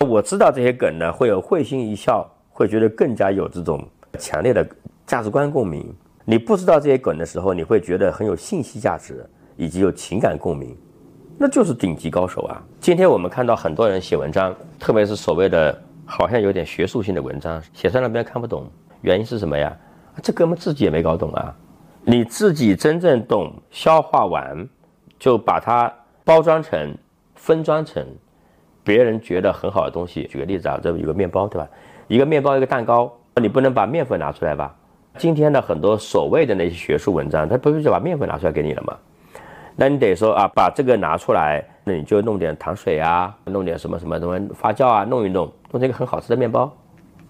[SPEAKER 1] 我知道这些梗呢，会有会心一笑，会觉得更加有这种强烈的价值观共鸣。你不知道这些梗的时候，你会觉得很有信息价值以及有情感共鸣，那就是顶级高手啊！今天我们看到很多人写文章，特别是所谓的好像有点学术性的文章，写出来别人看不懂，原因是什么呀？这哥们自己也没搞懂啊。你自己真正懂消化完，就把它包装成、分装成别人觉得很好的东西。举个例子啊，这有个面包，对吧？一个面包，一个蛋糕，你不能把面粉拿出来吧？今天的很多所谓的那些学术文章，他不是就把面粉拿出来给你了吗？那你得说啊，把这个拿出来，那你就弄点糖水啊，弄点什么什么什么发酵啊，弄一弄，弄成一个很好吃的面包。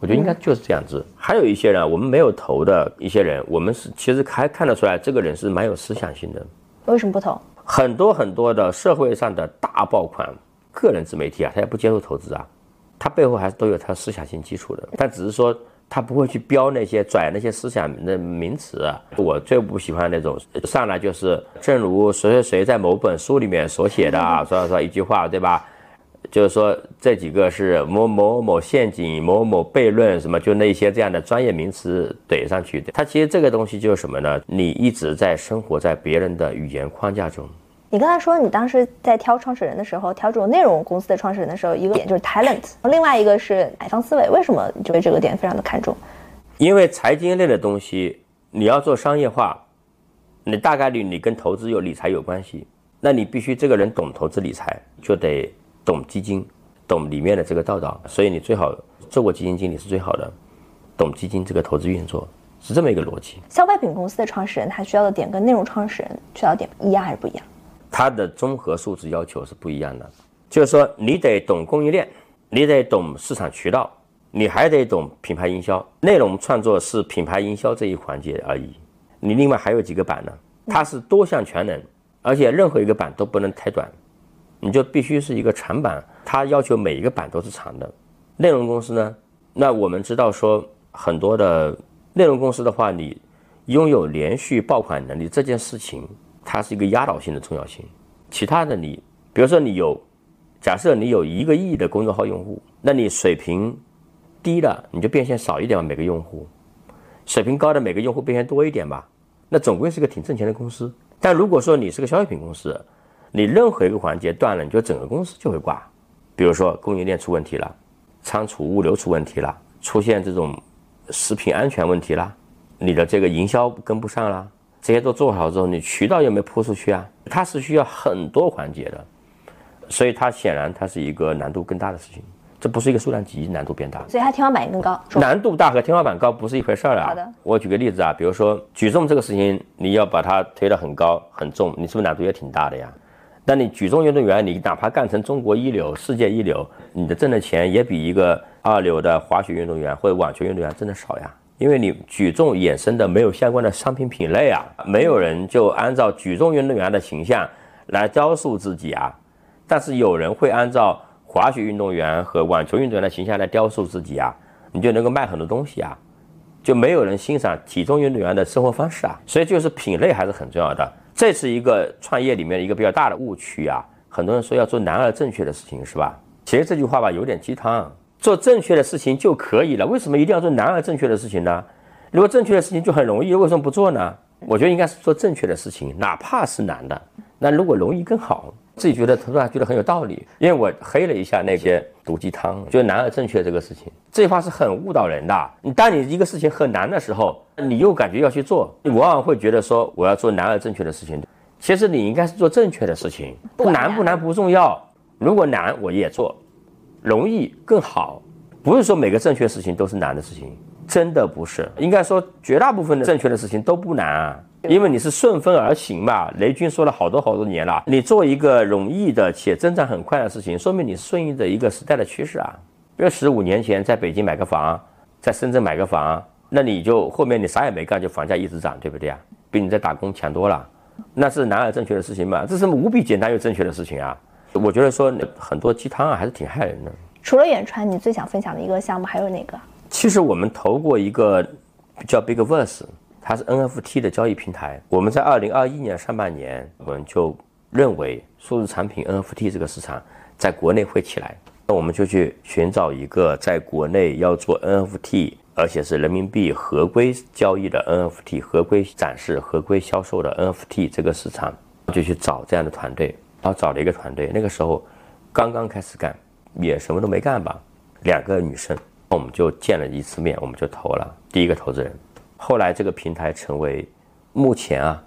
[SPEAKER 1] 我觉得应该就是这样子。还有一些人，我们没有投的一些人，我们是其实还看得出来，这个人是蛮有思想性的。
[SPEAKER 2] 为什么不投？
[SPEAKER 1] 很多很多的社会上的大爆款个人自媒体啊，他也不接受投资啊，他背后还是都有他思想性基础的，但只是说。他不会去标那些拽那些思想的名词。我最不喜欢那种上来就是，正如谁谁谁在某本书里面所写的啊，<laughs> 说说一句话，对吧？就是说这几个是某某某陷阱、某某悖论什么，就那些这样的专业名词怼上去的。它其实这个东西就是什么呢？你一直在生活在别人的语言框架中。
[SPEAKER 2] 你刚才说你当时在挑创始人的时候，挑这种内容公司的创始人的时候，一个点就是 talent，另外一个是买方思维。为什么你对这个点非常的看重？
[SPEAKER 1] 因为财经类的东西，你要做商业化，你大概率你跟投资有理财有关系，那你必须这个人懂投资理财，就得懂基金，懂里面的这个道道。所以你最好做过基金经理是最好的，懂基金这个投资运作是这么一个逻辑。
[SPEAKER 2] 消费品公司的创始人他需要的点跟内容创始人需要点一样还是不一样？
[SPEAKER 1] 它的综合素质要求是不一样的，就是说你得懂供应链，你得懂市场渠道，你还得懂品牌营销。内容创作是品牌营销这一环节而已，你另外还有几个板呢？它是多项全能，而且任何一个板都不能太短，你就必须是一个长板，它要求每一个板都是长的。内容公司呢，那我们知道说很多的内容公司的话，你拥有连续爆款能力这件事情。它是一个压倒性的重要性，其他的你，比如说你有，假设你有一个亿的公众号用户，那你水平低的你就变现少一点吧，每个用户，水平高的每个用户变现多一点吧，那总归是个挺挣钱的公司。但如果说你是个消费品公司，你任何一个环节断了，你就整个公司就会挂。比如说供应链出问题了，仓储物流出问题了，出现这种食品安全问题了，你的这个营销跟不上了。这些都做好之后，你渠道有没有铺出去啊？它是需要很多环节的，所以它显然它是一个难度更大的事情。这不是一个数量级，难度变大，
[SPEAKER 2] 所以它天花板也更高。
[SPEAKER 1] 难度大和天花板高不是一回事儿啊。
[SPEAKER 2] 好的，
[SPEAKER 1] 我举个例子啊，比如说举重这个事情，你要把它推得很高很重，你是不是难度也挺大的呀？但你举重运动员，你哪怕干成中国一流、世界一流，你的挣的钱也比一个二流的滑雪运动员或者网球运动员挣的少呀。因为你举重衍生的没有相关的商品品类啊，没有人就按照举重运动员的形象来雕塑自己啊，但是有人会按照滑雪运动员和网球运动员的形象来雕塑自己啊，你就能够卖很多东西啊，就没有人欣赏体重运动员的生活方式啊，所以就是品类还是很重要的，这是一个创业里面的一个比较大的误区啊，很多人说要做难而正确的事情是吧？其实这句话吧有点鸡汤。做正确的事情就可以了，为什么一定要做难而正确的事情呢？如果正确的事情就很容易，为什么不做呢？我觉得应该是做正确的事情，哪怕是难的。那如果容易更好，自己觉得突然觉得很有道理。因为我黑了一下那些毒鸡汤，觉得难而正确这个事情，这话是很误导人的。你当你一个事情很难的时候，你又感觉要去做，你往往会觉得说我要做难而正确的事情。其实你应该是做正确的事情，不难不难不重要。如果难我也做。容易更好，不是说每个正确事情都是难的事情，真的不是。应该说绝大部分的正确的事情都不难啊，因为你是顺风而行嘛。雷军说了好多好多年了，你做一个容易的且增长很快的事情，说明你顺应着一个时代的趋势啊。比如十五年前在北京买个房，在深圳买个房，那你就后面你啥也没干，就房价一直涨，对不对啊？比你在打工强多了，那是难而正确的事情嘛？这是无比简单又正确的事情啊。我觉得说很多鸡汤啊，还是挺害人的。
[SPEAKER 2] 除了远传，你最想分享的一个项目还有哪个？
[SPEAKER 1] 其实我们投过一个叫 Bigverse，它是 NFT 的交易平台。我们在二零二一年上半年，我们就认为数字产品 NFT 这个市场在国内会起来，那我们就去寻找一个在国内要做 NFT，而且是人民币合规交易的 NFT、合规展示、合规销售的 NFT 这个市场，就去找这样的团队。然后找了一个团队，那个时候刚刚开始干，也什么都没干吧，两个女生，我们就见了一次面，我们就投了第一个投资人。后来这个平台成为目前啊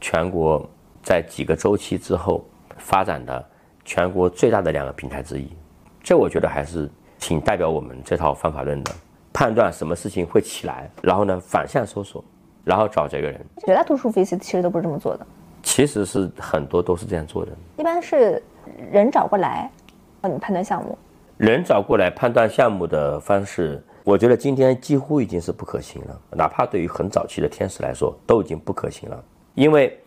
[SPEAKER 1] 全国在几个周期之后发展的全国最大的两个平台之一，这我觉得还是挺代表我们这套方法论的。判断什么事情会起来，然后呢反向搜索，然后找这个人。
[SPEAKER 2] 绝大多数分析其实都不是这么做的，
[SPEAKER 1] 其实是很多都是这样做的。
[SPEAKER 2] 一般是人找过来，帮你判断项目。
[SPEAKER 1] 人找过来判断项目的方式，我觉得今天几乎已经是不可行了。哪怕对于很早期的天使来说，都已经不可行了。因为，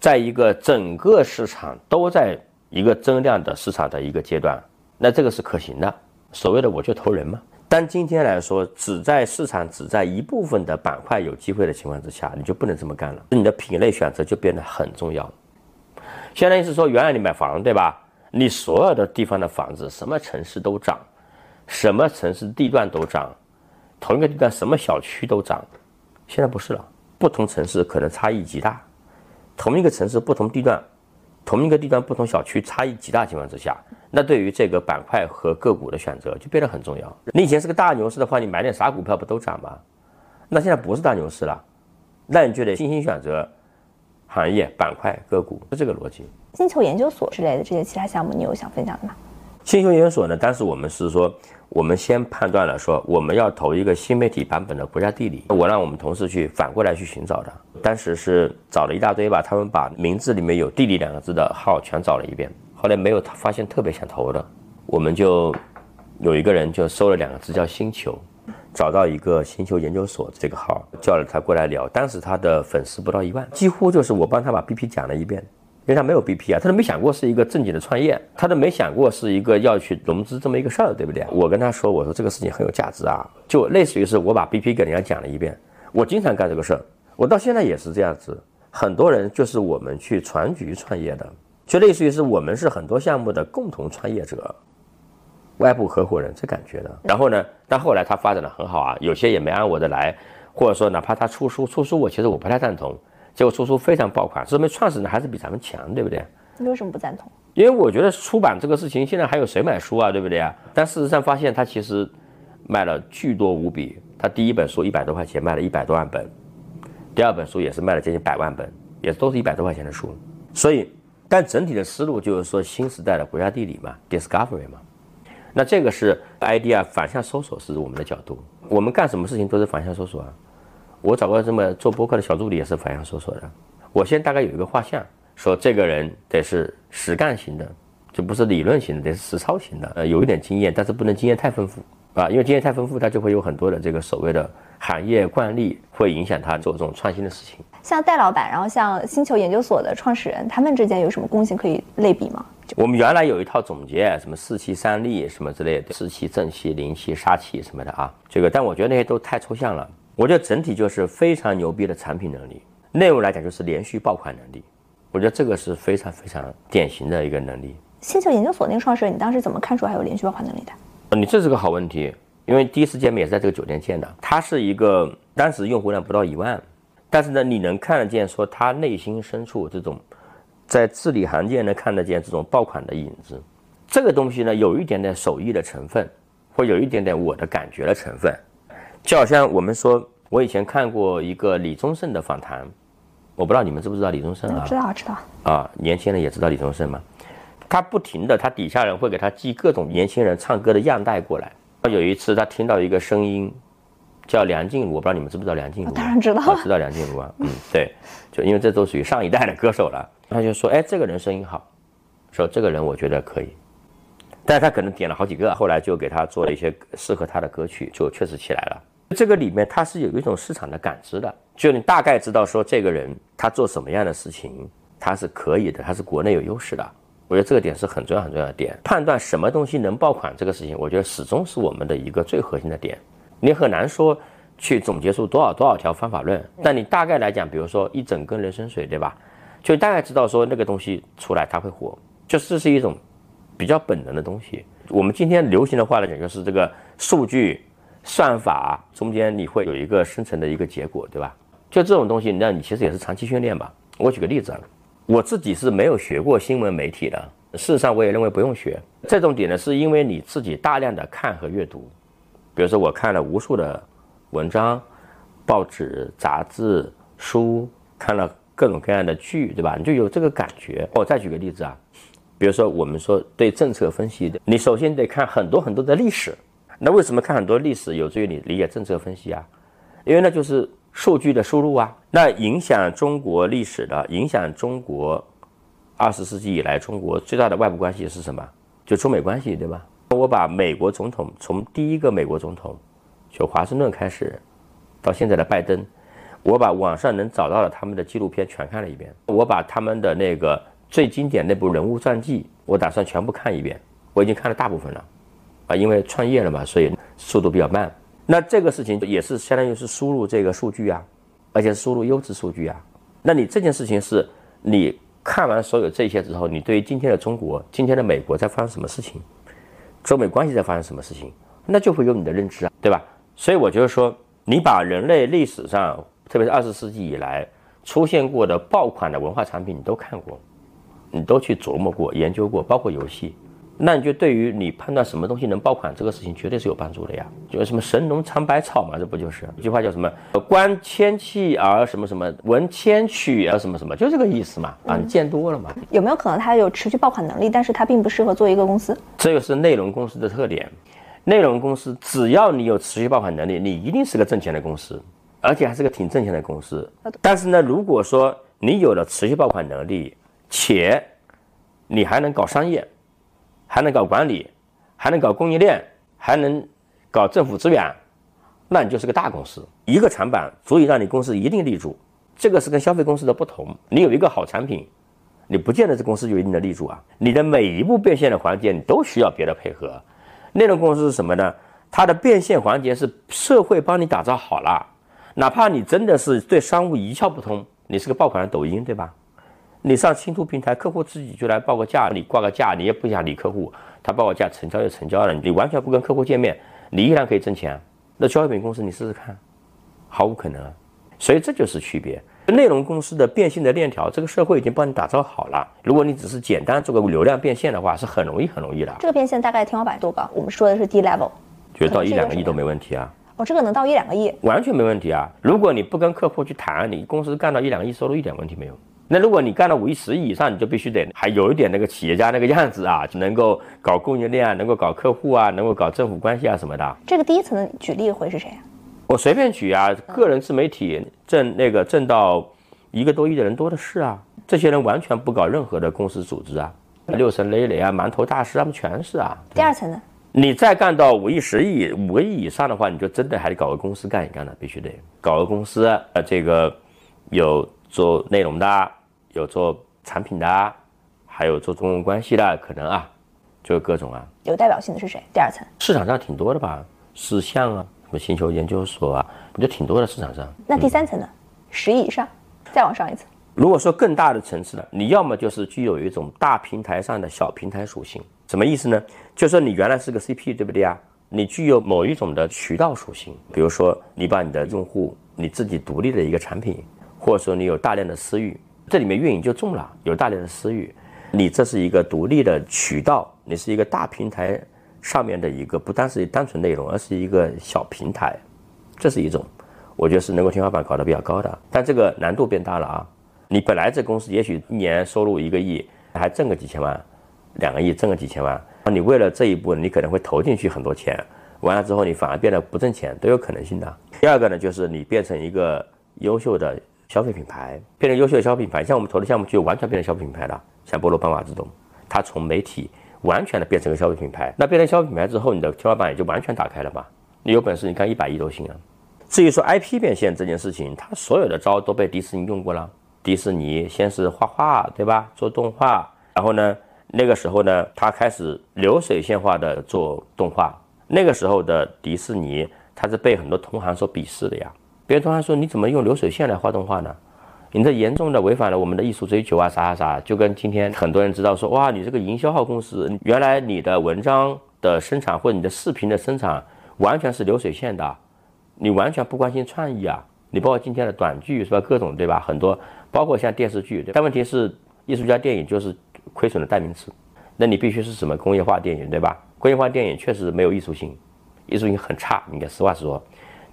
[SPEAKER 1] 在一个整个市场都在一个增量的市场的一个阶段，那这个是可行的。所谓的我就投人嘛。但今天来说，只在市场只在一部分的板块有机会的情况之下，你就不能这么干了。你的品类选择就变得很重要。相当于是说，原来你买房对吧？你所有的地方的房子，什么城市都涨，什么城市地段都涨，同一个地段什么小区都涨。现在不是了，不同城市可能差异极大，同一个城市不同地段，同一个地段不同小区差异极大情况之下。那对于这个板块和个股的选择就变得很重要。你以前是个大牛市的话，你买点啥股票不都涨吗？那现在不是大牛市了，那你就得精心选择行业、板块、个股，是这个逻辑。
[SPEAKER 2] 星球研究所之类的这些其他项目，你有想分享的吗？
[SPEAKER 1] 星球研究所呢？当时我们是说，我们先判断了说我们要投一个新媒体版本的国家地理，我让我们同事去反过来去寻找的。当时是找了一大堆吧，他们把名字里面有地理两个字的号全找了一遍。后来没有发现特别想投的，我们就有一个人就搜了两个字叫星球，找到一个星球研究所这个号，叫了他过来聊。当时他的粉丝不到一万，几乎就是我帮他把 BP 讲了一遍，因为他没有 BP 啊，他都没想过是一个正经的创业，他都没想过是一个要去融资这么一个事儿，对不对？我跟他说，我说这个事情很有价值啊，就类似于是我把 BP 给人家讲了一遍，我经常干这个事儿，我到现在也是这样子，很多人就是我们去传局创业的。就类似于是我们是很多项目的共同创业者，外部合伙人这感觉的。然后呢，但后来他发展的很好啊，有些也没按我的来，或者说哪怕他出书，出书我其实我不太赞同，结果出书非常爆款，说明创始人还是比咱们强，对不对？
[SPEAKER 2] 你为什么不赞同？
[SPEAKER 1] 因为我觉得出版这个事情，现在还有谁买书啊，对不对啊？但事实上发现他其实卖了巨多无比，他第一本书一百多块钱卖了一百多万本，第二本书也是卖了接近百万本，也都是一百多块钱的书，所以。但整体的思路就是说，新时代的国家地理嘛，discovery 嘛，那这个是 idea 反向搜索是我们的角度，我们干什么事情都是反向搜索啊。我找过这么做博客的小助理也是反向搜索的。我先大概有一个画像，说这个人得是实干型的，就不是理论型的，得是实操型的，呃，有一点经验，但是不能经验太丰富啊，因为经验太丰富，他就会有很多的这个所谓的行业惯例，会影响他做这种创新的事情。
[SPEAKER 2] 像戴老板，然后像星球研究所的创始人，他们之间有什么共性可以类比吗？
[SPEAKER 1] 我们原来有一套总结，什么四气三力什么之类的，四气正气、灵气、杀气什么的啊。这个，但我觉得那些都太抽象了。我觉得整体就是非常牛逼的产品能力，内容来讲就是连续爆款能力。我觉得这个是非常非常典型的一个能力。
[SPEAKER 2] 星球研究所那个创始人，你当时怎么看出还有连续爆款能力的？
[SPEAKER 1] 你这是个好问题，因为第一次见面也是在这个酒店见的。他是一个当时用户量不到一万。但是呢，你能看得见，说他内心深处这种，在字里行间能看得见这种爆款的影子，这个东西呢，有一点点手艺的成分，或有一点点我的感觉的成分，就好像我们说，我以前看过一个李宗盛的访谈，我不知道你们知不知道李宗盛啊？
[SPEAKER 2] 知道知道。
[SPEAKER 1] 啊，年轻人也知道李宗盛嘛？他不停的，他底下人会给他寄各种年轻人唱歌的样带过来。有一次他听到一个声音。叫梁静茹，我不知道你们知不知道梁静茹？
[SPEAKER 2] 当然知道，我
[SPEAKER 1] 知道梁静茹啊。嗯，对，就因为这都属于上一代的歌手了。他就说，哎，这个人声音好，说这个人我觉得可以。但是他可能点了好几个，后来就给他做了一些适合他的歌曲，就确实起来了。这个里面它是有一种市场的感知的，就你大概知道说这个人他做什么样的事情他是可以的，他是国内有优势的。我觉得这个点是很重要很重要的点。判断什么东西能爆款这个事情，我觉得始终是我们的一个最核心的点。你很难说去总结出多少多少条方法论，但你大概来讲，比如说一整根人参水，对吧？就大概知道说那个东西出来它会火，就这是一种比较本能的东西。我们今天流行的话来讲，就是这个数据算法中间你会有一个生成的一个结果，对吧？就这种东西，那你其实也是长期训练吧。我举个例子啊，我自己是没有学过新闻媒体的，事实上我也认为不用学。这种点呢，是因为你自己大量的看和阅读。比如说，我看了无数的文章、报纸、杂志、书，看了各种各样的剧，对吧？你就有这个感觉。我再举个例子啊，比如说我们说对政策分析的，你首先得看很多很多的历史，那为什么看很多历史有助于你理解政策分析啊？因为那就是数据的输入啊。那影响中国历史的，影响中国二十世纪以来中国最大的外部关系是什么？就中美关系，对吧？我把美国总统从第一个美国总统就华盛顿开始，到现在的拜登，我把网上能找到的他们的纪录片全看了一遍，我把他们的那个最经典那部人物传记，我打算全部看一遍。我已经看了大部分了，啊，因为创业了嘛，所以速度比较慢。那这个事情也是相当于是输入这个数据啊，而且是输入优质数据啊。那你这件事情是你看完所有这些之后，你对于今天的中国、今天的美国在发生什么事情，中美关系在发生什么事情，那就会有你的认知啊，对吧？所以我觉得说，你把人类历史上，特别是二十世纪以来出现过的爆款的文化产品，你都看过，你都去琢磨过、研究过，包括游戏。那你就对于你判断什么东西能爆款这个事情，绝对是有帮助的呀。就什么神农尝百草嘛，这不就是一句话叫什么“观千气而什么什么，闻千曲而什么什么”，就这个意思嘛。啊，你见多了嘛。
[SPEAKER 2] 有没有可能它有持续爆款能力，但是它并不适合做一个公司？
[SPEAKER 1] 这个是内容公司的特点。内容公司只要你有持续爆款能力，你一定是个挣钱的公司，而且还是个挺挣钱的公司。但是呢，如果说你有了持续爆款能力，且你还能搞商业。还能搞管理，还能搞供应链，还能搞政府资源，那你就是个大公司。一个长板足以让你公司一定立住，这个是跟消费公司的不同。你有一个好产品，你不见得这公司就一定能立住啊。你的每一步变现的环节，你都需要别的配合。内容公司是什么呢？它的变现环节是社会帮你打造好了，哪怕你真的是对商务一窍不通，你是个爆款的抖音，对吧？你上新图平台，客户自己就来报个价，你挂个价，你也不想理客户，他报个价，成交就成交了，你完全不跟客户见面，你依然可以挣钱。那消费品公司你试试看，毫无可能。所以这就是区别。内容公司的变现的链条，这个社会已经帮你打造好了。如果你只是简单做个流量变现的话，是很容易很容易的。
[SPEAKER 2] 这个变现大概天花板多高？我们说的是低 level，
[SPEAKER 1] 觉得到一两个亿都没问题啊。
[SPEAKER 2] 哦，这个能到一两个亿，
[SPEAKER 1] 完全没问题啊。如果你不跟客户去谈，你公司干到一两个亿收入一点问题没有。那如果你干到五亿、十亿以上，你就必须得还有一点那个企业家那个样子啊，能够搞供应链啊，能够搞客户啊，能够搞政府关系啊什么的。
[SPEAKER 2] 这个第一层的举例会是谁啊？
[SPEAKER 1] 我随便举啊，个人自媒体挣那个挣到一个多亿的人多的是啊，这些人完全不搞任何的公司组织啊，六神磊磊啊，馒头大师他们全是啊。
[SPEAKER 2] 第二层呢？
[SPEAKER 1] 你再干到五亿、十亿、五个亿以上的话，你就真的还得搞个公司干一干了，必须得搞个公司，呃，这个有做内容的。有做产品的，还有做中文关系的，可能啊，就各种啊。
[SPEAKER 2] 有代表性的是谁？第二层
[SPEAKER 1] 市场上挺多的吧，思象啊，什么星球研究所啊，不就挺多的市场上。
[SPEAKER 2] 那第三层呢？十亿以上，再往上一层。
[SPEAKER 1] 如果说更大的层次呢，你要么就是具有一种大平台上的小平台属性，什么意思呢？就说你原来是个 CP，对不对啊？你具有某一种的渠道属性，比如说你把你的用户你自己独立的一个产品，或者说你有大量的私域。这里面运营就重了，有大量的私域，你这是一个独立的渠道，你是一个大平台上面的一个，不单是单纯内容，而是一个小平台，这是一种，我觉得是能够天花板搞得比较高的，但这个难度变大了啊！你本来这公司也许一年收入一个亿，还挣个几千万，两个亿挣个几千万，你为了这一步，你可能会投进去很多钱，完了之后你反而变得不挣钱，都有可能性的。第二个呢，就是你变成一个优秀的。消费品牌变成优秀的消费品牌，像我们投的项目就完全变成消费品牌了。像菠萝半瓦这种，它从媒体完全的变成个消费品牌。那变成消费品牌之后，你的天花板也就完全打开了嘛。你有本事，你干一百亿都行啊。至于说 IP 变现这件事情，它所有的招都被迪士尼用过了。迪士尼先是画画，对吧？做动画，然后呢，那个时候呢，它开始流水线化的做动画。那个时候的迪士尼，它是被很多同行所鄙视的呀。别人同行说：“你怎么用流水线来画动画呢？你这严重的违反了我们的艺术追求啊！啥啥啥，就跟今天很多人知道说，哇，你这个营销号公司，原来你的文章的生产或者你的视频的生产完全是流水线的，你完全不关心创意啊！你包括今天的短剧是吧？各种对吧？很多包括像电视剧，但问题是艺术家电影就是亏损的代名词，那你必须是什么工业化电影对吧？工业化电影确实没有艺术性，艺术性很差，应该实话实说。”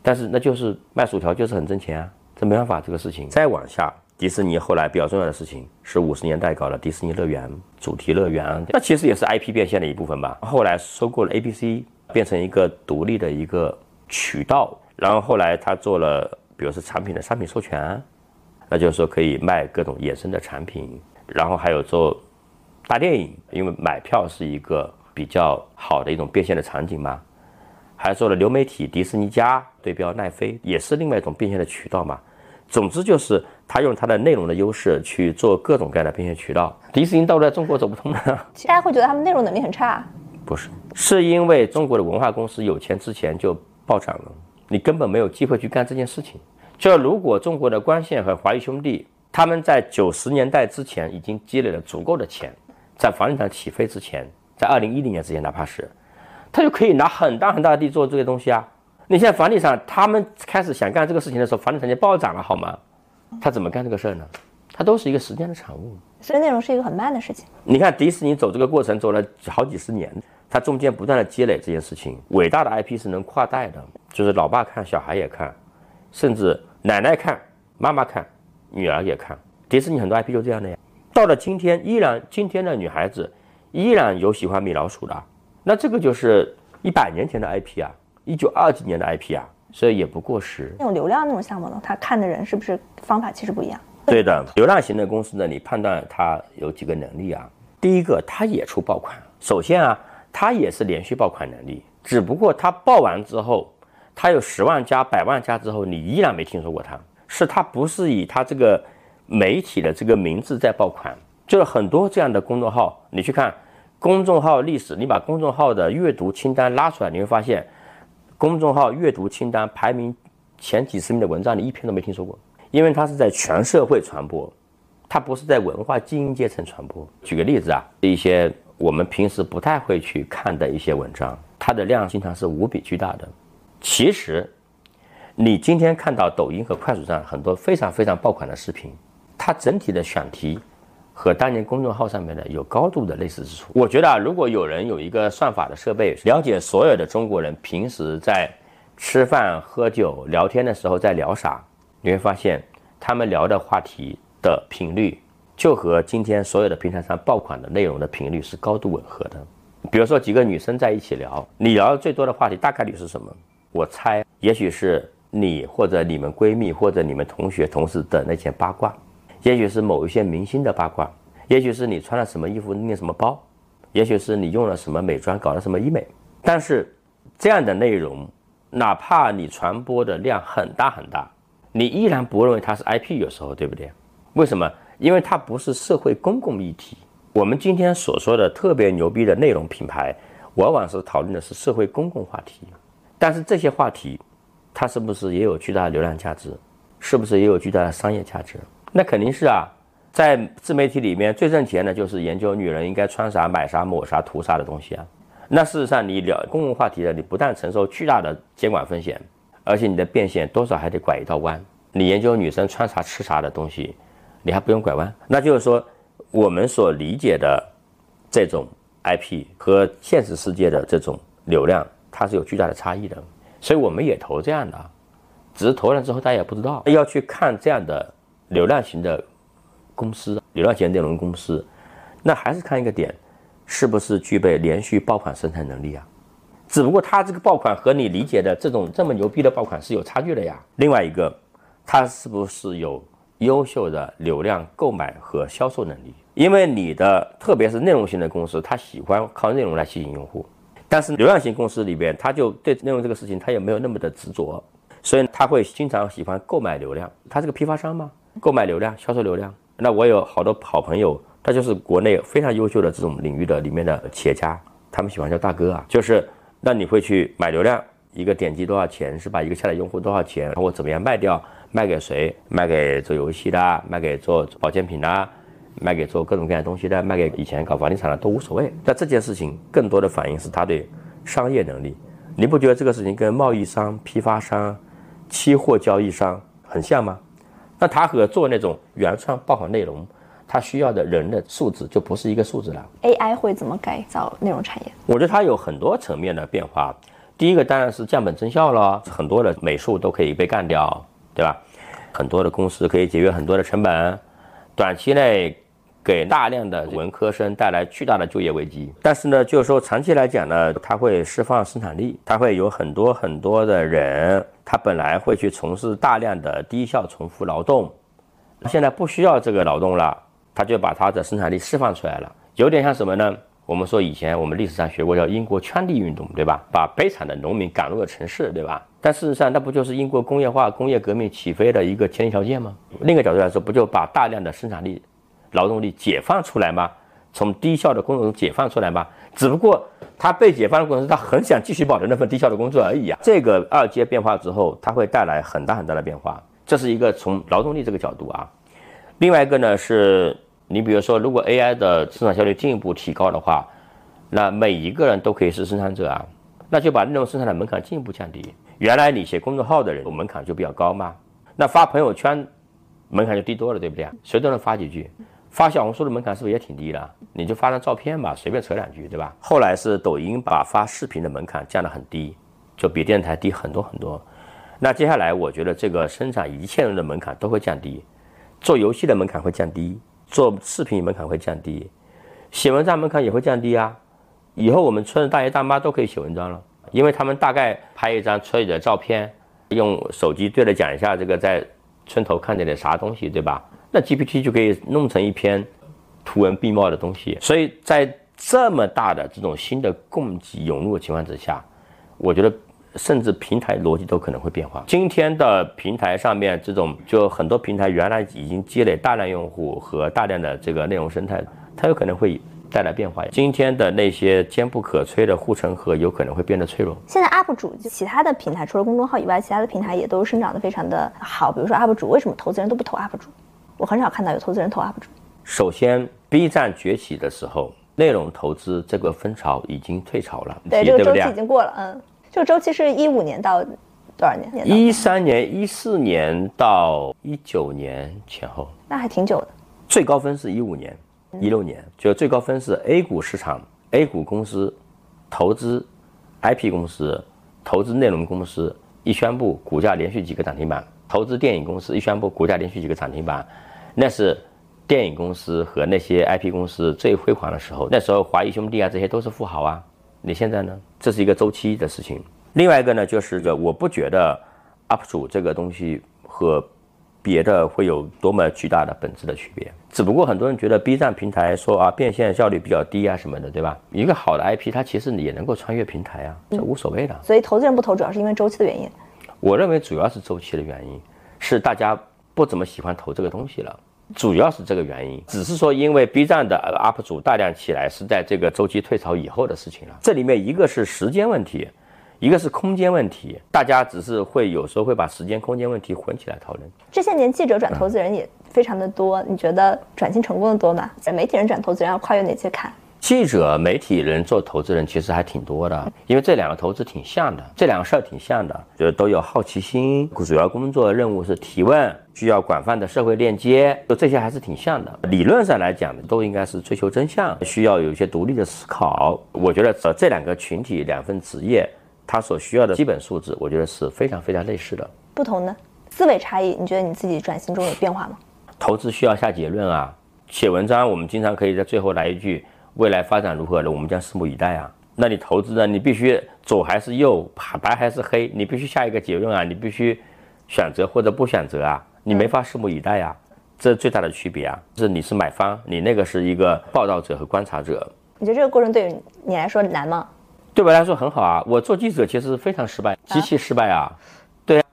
[SPEAKER 1] 但是那就是卖薯条就是很挣钱啊，这没办法这个事情。再往下，迪士尼后来比较重要的事情是五十年代搞的迪士尼乐园、主题乐园，那其实也是 IP 变现的一部分吧。后来收购了 ABC，变成一个独立的一个渠道。然后后来他做了，比如说产品的商品授权，那就是说可以卖各种衍生的产品。然后还有做大电影，因为买票是一个比较好的一种变现的场景嘛。还做了流媒体，迪士尼家对标奈飞，也是另外一种变现的渠道嘛。总之就是他用他的内容的优势去做各种各样的变现渠道。迪士尼到底在中国走不通呢？<laughs>
[SPEAKER 2] 大家会觉得他们内容能力很差？
[SPEAKER 1] 不是，是因为中国的文化公司有钱之前就暴涨了，你根本没有机会去干这件事情。就如果中国的光线和华谊兄弟他们在九十年代之前已经积累了足够的钱，在房地产起飞之前，在二零一零年之前，哪怕是。他就可以拿很大很大的地做这些东西啊！你现在房地产，他们开始想干这个事情的时候，房地产就暴涨了，好吗？他怎么干这个事儿呢？它都是一个时间的产物，
[SPEAKER 2] 所以内容是一个很慢的事情。
[SPEAKER 1] 你看迪士尼走这个过程走了好几十年，它中间不断的积累这件事情。伟大的 IP 是能跨代的，就是老爸看，小孩也看，甚至奶奶看，妈妈看，女儿也看。迪士尼很多 IP 就这样的呀。到了今天，依然今天的女孩子依然有喜欢米老鼠的。那这个就是一百年前的 IP 啊，一九二几年的 IP 啊，所以也不过时。
[SPEAKER 2] 那种流量那种项目呢，他看的人是不是方法其实不一样？
[SPEAKER 1] 对的，流量型的公司呢，你判断它有几个能力啊？第一个，它也出爆款。首先啊，它也是连续爆款能力，只不过它爆完之后，它有十万加、百万加之后，你依然没听说过它，是它不是以它这个媒体的这个名字在爆款，就是很多这样的公众号，你去看。公众号历史，你把公众号的阅读清单拉出来，你会发现，公众号阅读清单排名前几十名的文章，你一篇都没听说过，因为它是在全社会传播，它不是在文化精英阶层传播。举个例子啊，一些我们平时不太会去看的一些文章，它的量经常是无比巨大的。其实，你今天看到抖音和快手上很多非常非常爆款的视频，它整体的选题。和当年公众号上面的有高度的类似之处。我觉得啊，如果有人有一个算法的设备，了解所有的中国人平时在吃饭、喝酒、聊天的时候在聊啥，你会发现他们聊的话题的频率就和今天所有的平台上爆款的内容的频率是高度吻合的。比如说几个女生在一起聊，你聊的最多的话题大概率是什么？我猜，也许是你或者你们闺蜜或者你们同学同事的那些八卦。也许是某一些明星的八卦，也许是你穿了什么衣服拎什么包，也许是你用了什么美妆搞了什么医美。但是这样的内容，哪怕你传播的量很大很大，你依然不认为它是 IP，有时候对不对？为什么？因为它不是社会公共议题。我们今天所说的特别牛逼的内容品牌，往往是讨论的是社会公共话题。但是这些话题，它是不是也有巨大的流量价值？是不是也有巨大的商业价值？那肯定是啊，在自媒体里面最挣钱的就是研究女人应该穿啥、买啥、抹啥、涂啥的东西啊。那事实上，你聊公共话题的，你不但承受巨大的监管风险，而且你的变现多少还得拐一道弯。你研究女生穿啥、吃啥的东西，你还不用拐弯。那就是说，我们所理解的这种 IP 和现实世界的这种流量，它是有巨大的差异的。所以我们也投这样的，只是投了之后大家也不知道，要去看这样的。流量型的公司，流量型内容公司，那还是看一个点，是不是具备连续爆款生产能力啊？只不过它这个爆款和你理解的这种这么牛逼的爆款是有差距的呀。另外一个，它是不是有优秀的流量购买和销售能力？因为你的特别是内容型的公司，它喜欢靠内容来吸引用户，但是流量型公司里边，它就对内容这个事情，它也没有那么的执着，所以他会经常喜欢购买流量。他是个批发商吗？购买流量、销售流量，那我有好多好朋友，他就是国内非常优秀的这种领域的里面的企业家，他们喜欢叫大哥啊，就是那你会去买流量，一个点击多少钱是吧？一个下载用户多少钱？然后怎么样卖掉？卖给谁？卖给做游戏的，卖给做保健品的，卖给做各种各样东西的，卖给以前搞房地产的都无所谓。那这件事情更多的反映是他对商业能力。你不觉得这个事情跟贸易商、批发商、期货交易商很像吗？那他和做那种原创爆款内容，他需要的人的素质就不是一个素质了。
[SPEAKER 2] AI 会怎么改造内容产业？
[SPEAKER 1] 我觉得它有很多层面的变化。第一个当然是降本增效了，很多的美术都可以被干掉，对吧？很多的公司可以节约很多的成本，短期内给大量的文科生带来巨大的就业危机。但是呢，就是说长期来讲呢，它会释放生产力，它会有很多很多的人，他本来会去从事大量的低效重复劳动，现在不需要这个劳动了，他就把他的生产力释放出来了，有点像什么呢？我们说以前我们历史上学过叫英国圈地运动，对吧？把悲惨的农民赶入了城市，对吧？但事实上，那不就是英国工业化、工业革命起飞的一个前提条件吗？另一个角度来说，不就把大量的生产力、劳动力解放出来吗？从低效的工作中解放出来吗？只不过他被解放的过程中，他很想继续保留那份低效的工作而已啊。这个二阶变化之后，它会带来很大很大的变化。这是一个从劳动力这个角度啊。另外一个呢是。你比如说，如果 AI 的生产效率进一步提高的话，那每一个人都可以是生产者啊，那就把内容生产的门槛进一步降低。原来你写公众号的人我门槛就比较高嘛，那发朋友圈门槛就低多了，对不对啊？谁都能发几句。发小红书的门槛是不是也挺低的？你就发张照片吧，随便扯两句，对吧？后来是抖音把发视频的门槛降得很低，就比电台低很多很多。那接下来我觉得这个生产一切人的门槛都会降低，做游戏的门槛会降低。做视频门槛会降低，写文章门槛也会降低啊。以后我们村的大爷大妈都可以写文章了，因为他们大概拍一张村里的照片，用手机对着讲一下这个在村头看见的啥东西，对吧？那 GPT 就可以弄成一篇图文并茂的东西。所以在这么大的这种新的供给涌入的情况之下，我觉得。甚至平台逻辑都可能会变化。今天的平台上面，这种就很多平台原来已经积累大量用户和大量的这个内容生态，它有可能会带来变化。今天的那些坚不可摧的护城河有可能会变得脆弱。
[SPEAKER 2] 现在 UP 主其他的平台除了公众号以外，其他的平台也都生长得非常的好。比如说 UP 主，为什么投资人都不投 UP 主？我很少看到有投资人投 UP 主。
[SPEAKER 1] 首先，B 站崛起的时候，内容投资这个风潮已经退潮了，
[SPEAKER 2] 对这个周期已经过了，嗯。这个周期是一五年到多少年？
[SPEAKER 1] 一三年、一四年到一九年前后，
[SPEAKER 2] 那还挺久的。
[SPEAKER 1] 最高分是一五年、一六年，就最高分是 A 股市场，A 股公司投资 IP 公司、投资内容公司一宣布，股价连续几个涨停板；投资电影公司一宣布，股价连续几个涨停板。那是电影公司和那些 IP 公司最辉煌的时候。那时候华谊兄弟啊，这些都是富豪啊。你现在呢？这是一个周期的事情。另外一个呢，就是个我不觉得 UP 主这个东西和别的会有多么巨大的本质的区别。只不过很多人觉得 B 站平台说啊变现效率比较低啊什么的，对吧？一个好的 IP，它其实也能够穿越平台啊，这无所谓的。
[SPEAKER 2] 所以投资人不投，主要是因为周期的原因。
[SPEAKER 1] 我认为主要是周期的原因，是大家不怎么喜欢投这个东西了。主要是这个原因，只是说因为 B 站的 UP 主大量起来是在这个周期退潮以后的事情了。这里面一个是时间问题，一个是空间问题，大家只是会有时候会把时间、空间问题混起来讨论。
[SPEAKER 2] 这些年记者转投资人也非常的多，你觉得转型成功的多吗？媒体人转投资人要跨越哪些坎？
[SPEAKER 1] 记者、媒体人做投资人其实还挺多的，因为这两个投资挺像的，这两个事儿挺像的，就是都有好奇心，主要工作任务是提问，需要广泛的社会链接，就这些还是挺像的。理论上来讲，都应该是追求真相，需要有一些独立的思考。我觉得这这两个群体、两份职业，它所需要的基本素质，我觉得是非常非常类似的。
[SPEAKER 2] 不同的思维差异，你觉得你自己转型中有变化吗？
[SPEAKER 1] 投资需要下结论啊，写文章我们经常可以在最后来一句。未来发展如何呢？我们将拭目以待啊！那你投资呢？你必须左还是右，白还是黑？你必须下一个结论啊！你必须选择或者不选择啊！你没法拭目以待啊！这是最大的区别啊！是你是买方，你那个是一个报道者和观察者。
[SPEAKER 2] 你觉得这个过程对于你来说难吗？
[SPEAKER 1] 对我来说很好啊！我做记者其实非常失败，极其失败啊！对啊，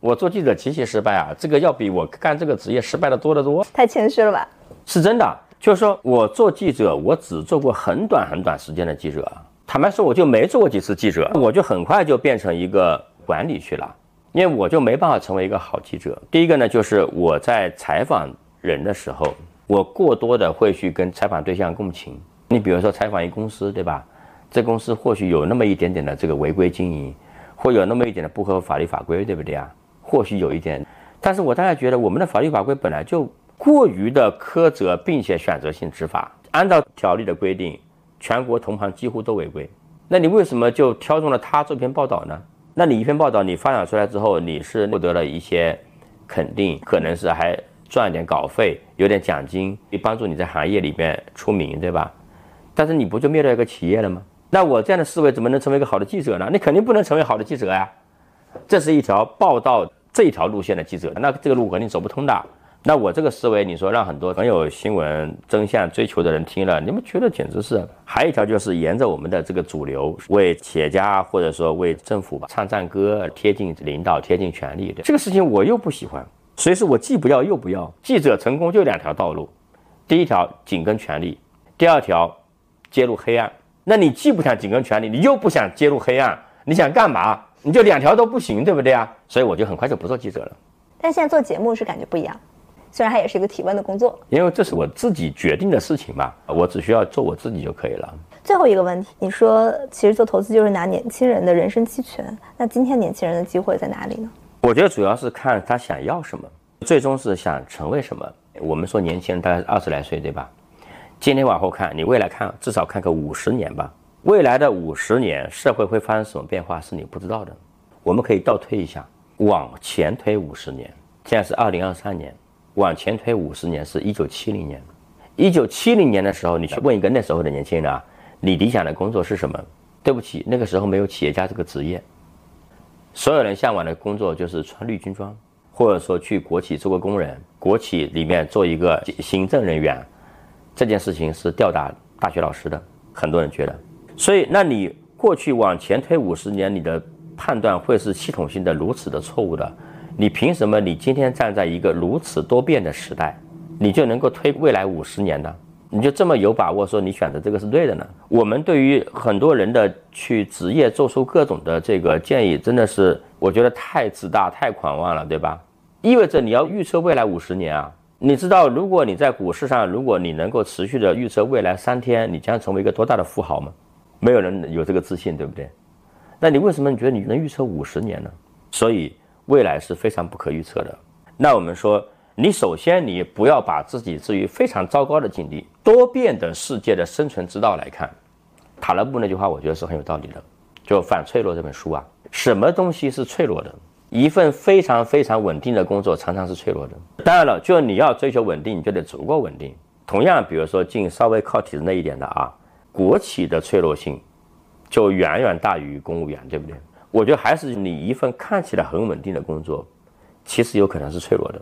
[SPEAKER 1] 我做记者极其失败啊！这个要比我干这个职业失败的多得多。
[SPEAKER 2] 太谦虚了吧？
[SPEAKER 1] 是真的。就是说我做记者，我只做过很短很短时间的记者。坦白说，我就没做过几次记者，我就很快就变成一个管理去了，因为我就没办法成为一个好记者。第一个呢，就是我在采访人的时候，我过多的会去跟采访对象共情。你比如说采访一公司，对吧？这公司或许有那么一点点的这个违规经营，或有那么一点的不合法律法规，对不对啊？或许有一点，但是我大概觉得我们的法律法规本来就。过于的苛责，并且选择性执法，按照条例的规定，全国同行几乎都违规。那你为什么就挑中了他这篇报道呢？那你一篇报道你发表出来之后，你是获得了一些肯定，可能是还赚点稿费，有点奖金，帮助你在行业里面出名，对吧？但是你不就灭掉一个企业了吗？那我这样的思维怎么能成为一个好的记者呢？你肯定不能成为好的记者呀。这是一条报道这一条路线的记者，那这个路肯定走不通的。那我这个思维，你说让很多很有新闻真相追求的人听了，你们觉得简直是？还有一条就是沿着我们的这个主流，为企业家或者说为政府吧唱赞歌，贴近领导，贴近权力的这个事情，我又不喜欢。所以说我既不要又不要。记者成功就两条道路，第一条紧跟权力，第二条揭露黑暗。那你既不想紧跟权力，你又不想揭露黑暗，你想干嘛？你就两条都不行，对不对啊？所以我就很快就不做记者了。
[SPEAKER 2] 但现在做节目是感觉不一样。虽然它也是一个提问的工作，
[SPEAKER 1] 因为这是我自己决定的事情嘛，我只需要做我自己就可以了。
[SPEAKER 2] 最后一个问题，你说其实做投资就是拿年轻人的人生期权，那今天年轻人的机会在哪里呢？
[SPEAKER 1] 我觉得主要是看他想要什么，最终是想成为什么。我们说年轻人大概二十来岁，对吧？今天往后看，你未来看至少看个五十年吧，未来的五十年社会会发生什么变化是你不知道的。我们可以倒推一下，往前推五十年，现在是二零二三年。往前推五十年，是一九七零年。一九七零年的时候，你去问一个那时候的年轻人啊，你理想的工作是什么？对不起，那个时候没有企业家这个职业。所有人向往的工作就是穿绿军装，或者说去国企做个工人，国企里面做一个行政人员。这件事情是吊打大学老师的，很多人觉得。所以，那你过去往前推五十年，你的判断会是系统性的如此的错误的。你凭什么？你今天站在一个如此多变的时代，你就能够推未来五十年呢？你就这么有把握说你选择这个是对的呢？我们对于很多人的去职业做出各种的这个建议，真的是我觉得太自大、太狂妄了，对吧？意味着你要预测未来五十年啊？你知道，如果你在股市上，如果你能够持续的预测未来三天，你将成为一个多大的富豪吗？没有人有这个自信，对不对？那你为什么你觉得你能预测五十年呢？所以。未来是非常不可预测的。那我们说，你首先你不要把自己置于非常糟糕的境地。多变的世界的生存之道来看，塔勒布那句话我觉得是很有道理的。就《反脆弱》这本书啊，什么东西是脆弱的？一份非常非常稳定的工作常常是脆弱的。当然了，就你要追求稳定，你就得足够稳定。同样，比如说进稍微靠体制内一点的啊，国企的脆弱性就远远大于公务员，对不对？我觉得还是你一份看起来很稳定的工作，其实有可能是脆弱的，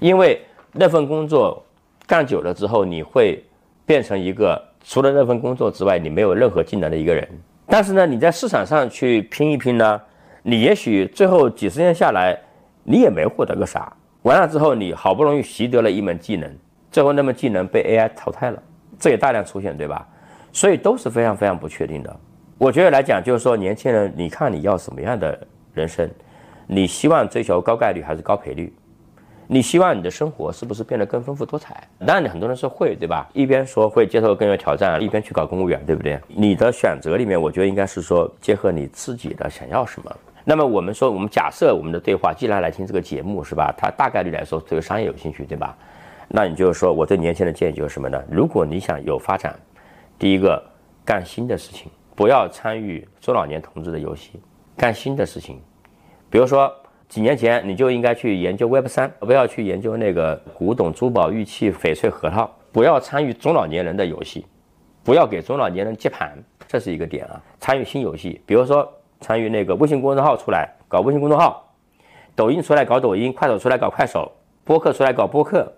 [SPEAKER 1] 因为那份工作干久了之后，你会变成一个除了那份工作之外，你没有任何技能的一个人。但是呢，你在市场上去拼一拼呢，你也许最后几十年下来，你也没获得个啥。完了之后，你好不容易习得了一门技能，最后那门技能被 AI 淘汰了，这也大量出现，对吧？所以都是非常非常不确定的。我觉得来讲，就是说，年轻人，你看你要什么样的人生？你希望追求高概率还是高赔率？你希望你的生活是不是变得更丰富多彩？当然，很多人说会，对吧？一边说会接受更有挑战，一边去搞公务员，对不对？你的选择里面，我觉得应该是说结合你自己的想要什么。那么我们说，我们假设我们的对话既然来听这个节目，是吧？他大概率来说对商业有兴趣，对吧？那你就是说，我对年轻人的建议就是什么呢？如果你想有发展，第一个干新的事情。不要参与中老年同志的游戏，干新的事情。比如说，几年前你就应该去研究 Web 三，不要去研究那个古董、珠宝、玉器、翡翠、核桃。不要参与中老年人的游戏，不要给中老年人接盘，这是一个点啊。参与新游戏，比如说参与那个微信公众号出来搞微信公众号，抖音出来搞抖音，快手出来搞快手，播客出来搞播客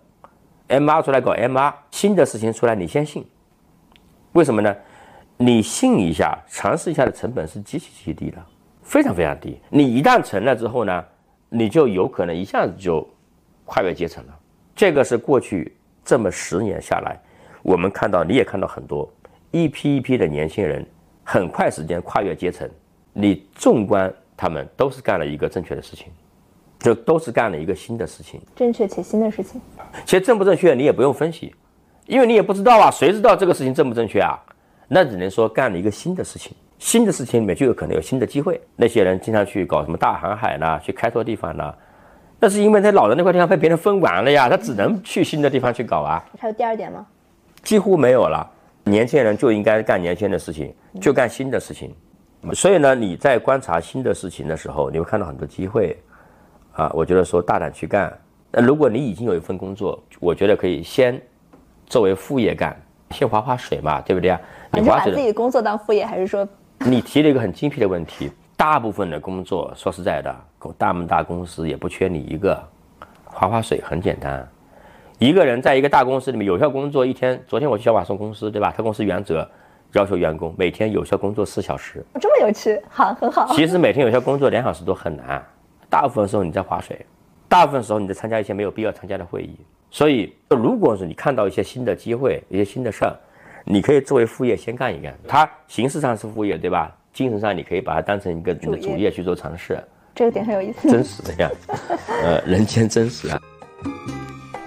[SPEAKER 1] ，MR 出来搞 MR，新的事情出来你先信，为什么呢？你信一下，尝试一下的成本是极其极其低的，非常非常低。你一旦成了之后呢，你就有可能一下子就跨越阶层了。这个是过去这么十年下来，我们看到，你也看到很多一批一批的年轻人，很快时间跨越阶层。你纵观他们，都是干了一个正确的事情，就都是干了一个新的事情，
[SPEAKER 2] 正确且新的事情。
[SPEAKER 1] 其实正不正确，你也不用分析，因为你也不知道啊，谁知道这个事情正不正确啊？那只能说干了一个新的事情，新的事情里面就有可能有新的机会。那些人经常去搞什么大航海呢？去开拓地方呢？那是因为他老的那块地方被别人分完了呀，他只能去新的地方去搞啊。
[SPEAKER 2] 还有第二点吗？
[SPEAKER 1] 几乎没有了。年轻人就应该干年轻的事情，就干新的事情。所以呢，你在观察新的事情的时候，你会看到很多机会啊。我觉得说大胆去干，那如果你已经有一份工作，我觉得可以先作为副业干，先划划水嘛，对不对啊？
[SPEAKER 2] 你是把自己的工作当副业，还是说？<laughs>
[SPEAKER 1] 你提了一个很精辟的问题。大部分的工作，说实在的，大么大公司也不缺你一个，划划水很简单。一个人在一个大公司里面有效工作一天，昨天我去小马送公司，对吧？他公司原则要求员工每天有效工作四小时，
[SPEAKER 2] 这么有趣，好，很好。
[SPEAKER 1] 其实每天有效工作两小时都很难，大部分时候你在划水，大部分时候你在参加一些没有必要参加的会议。所以，如果是你看到一些新的机会、一些新的事儿，你可以作为副业先干一干。它形式上是副业，对吧？精神上，你可以把它当成一个你的主业去做尝试，
[SPEAKER 2] 这个点很有意思，
[SPEAKER 1] 真实的呀，<laughs> 呃，人间真实啊。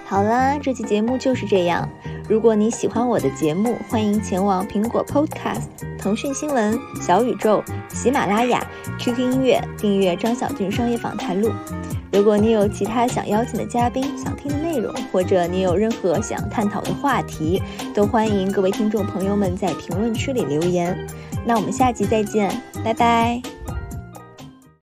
[SPEAKER 2] 好啦，这期节目就是这样。如果你喜欢我的节目，欢迎前往苹果 Podcast、腾讯新闻、小宇宙、喜马拉雅、QQ 音乐订阅张小俊商业访谈录。如果你有其他想邀请的嘉宾、想听的内容，或者你有任何想探讨的话题，都欢迎各位听众朋友们在评论区里留言。那我们下集再见，拜拜。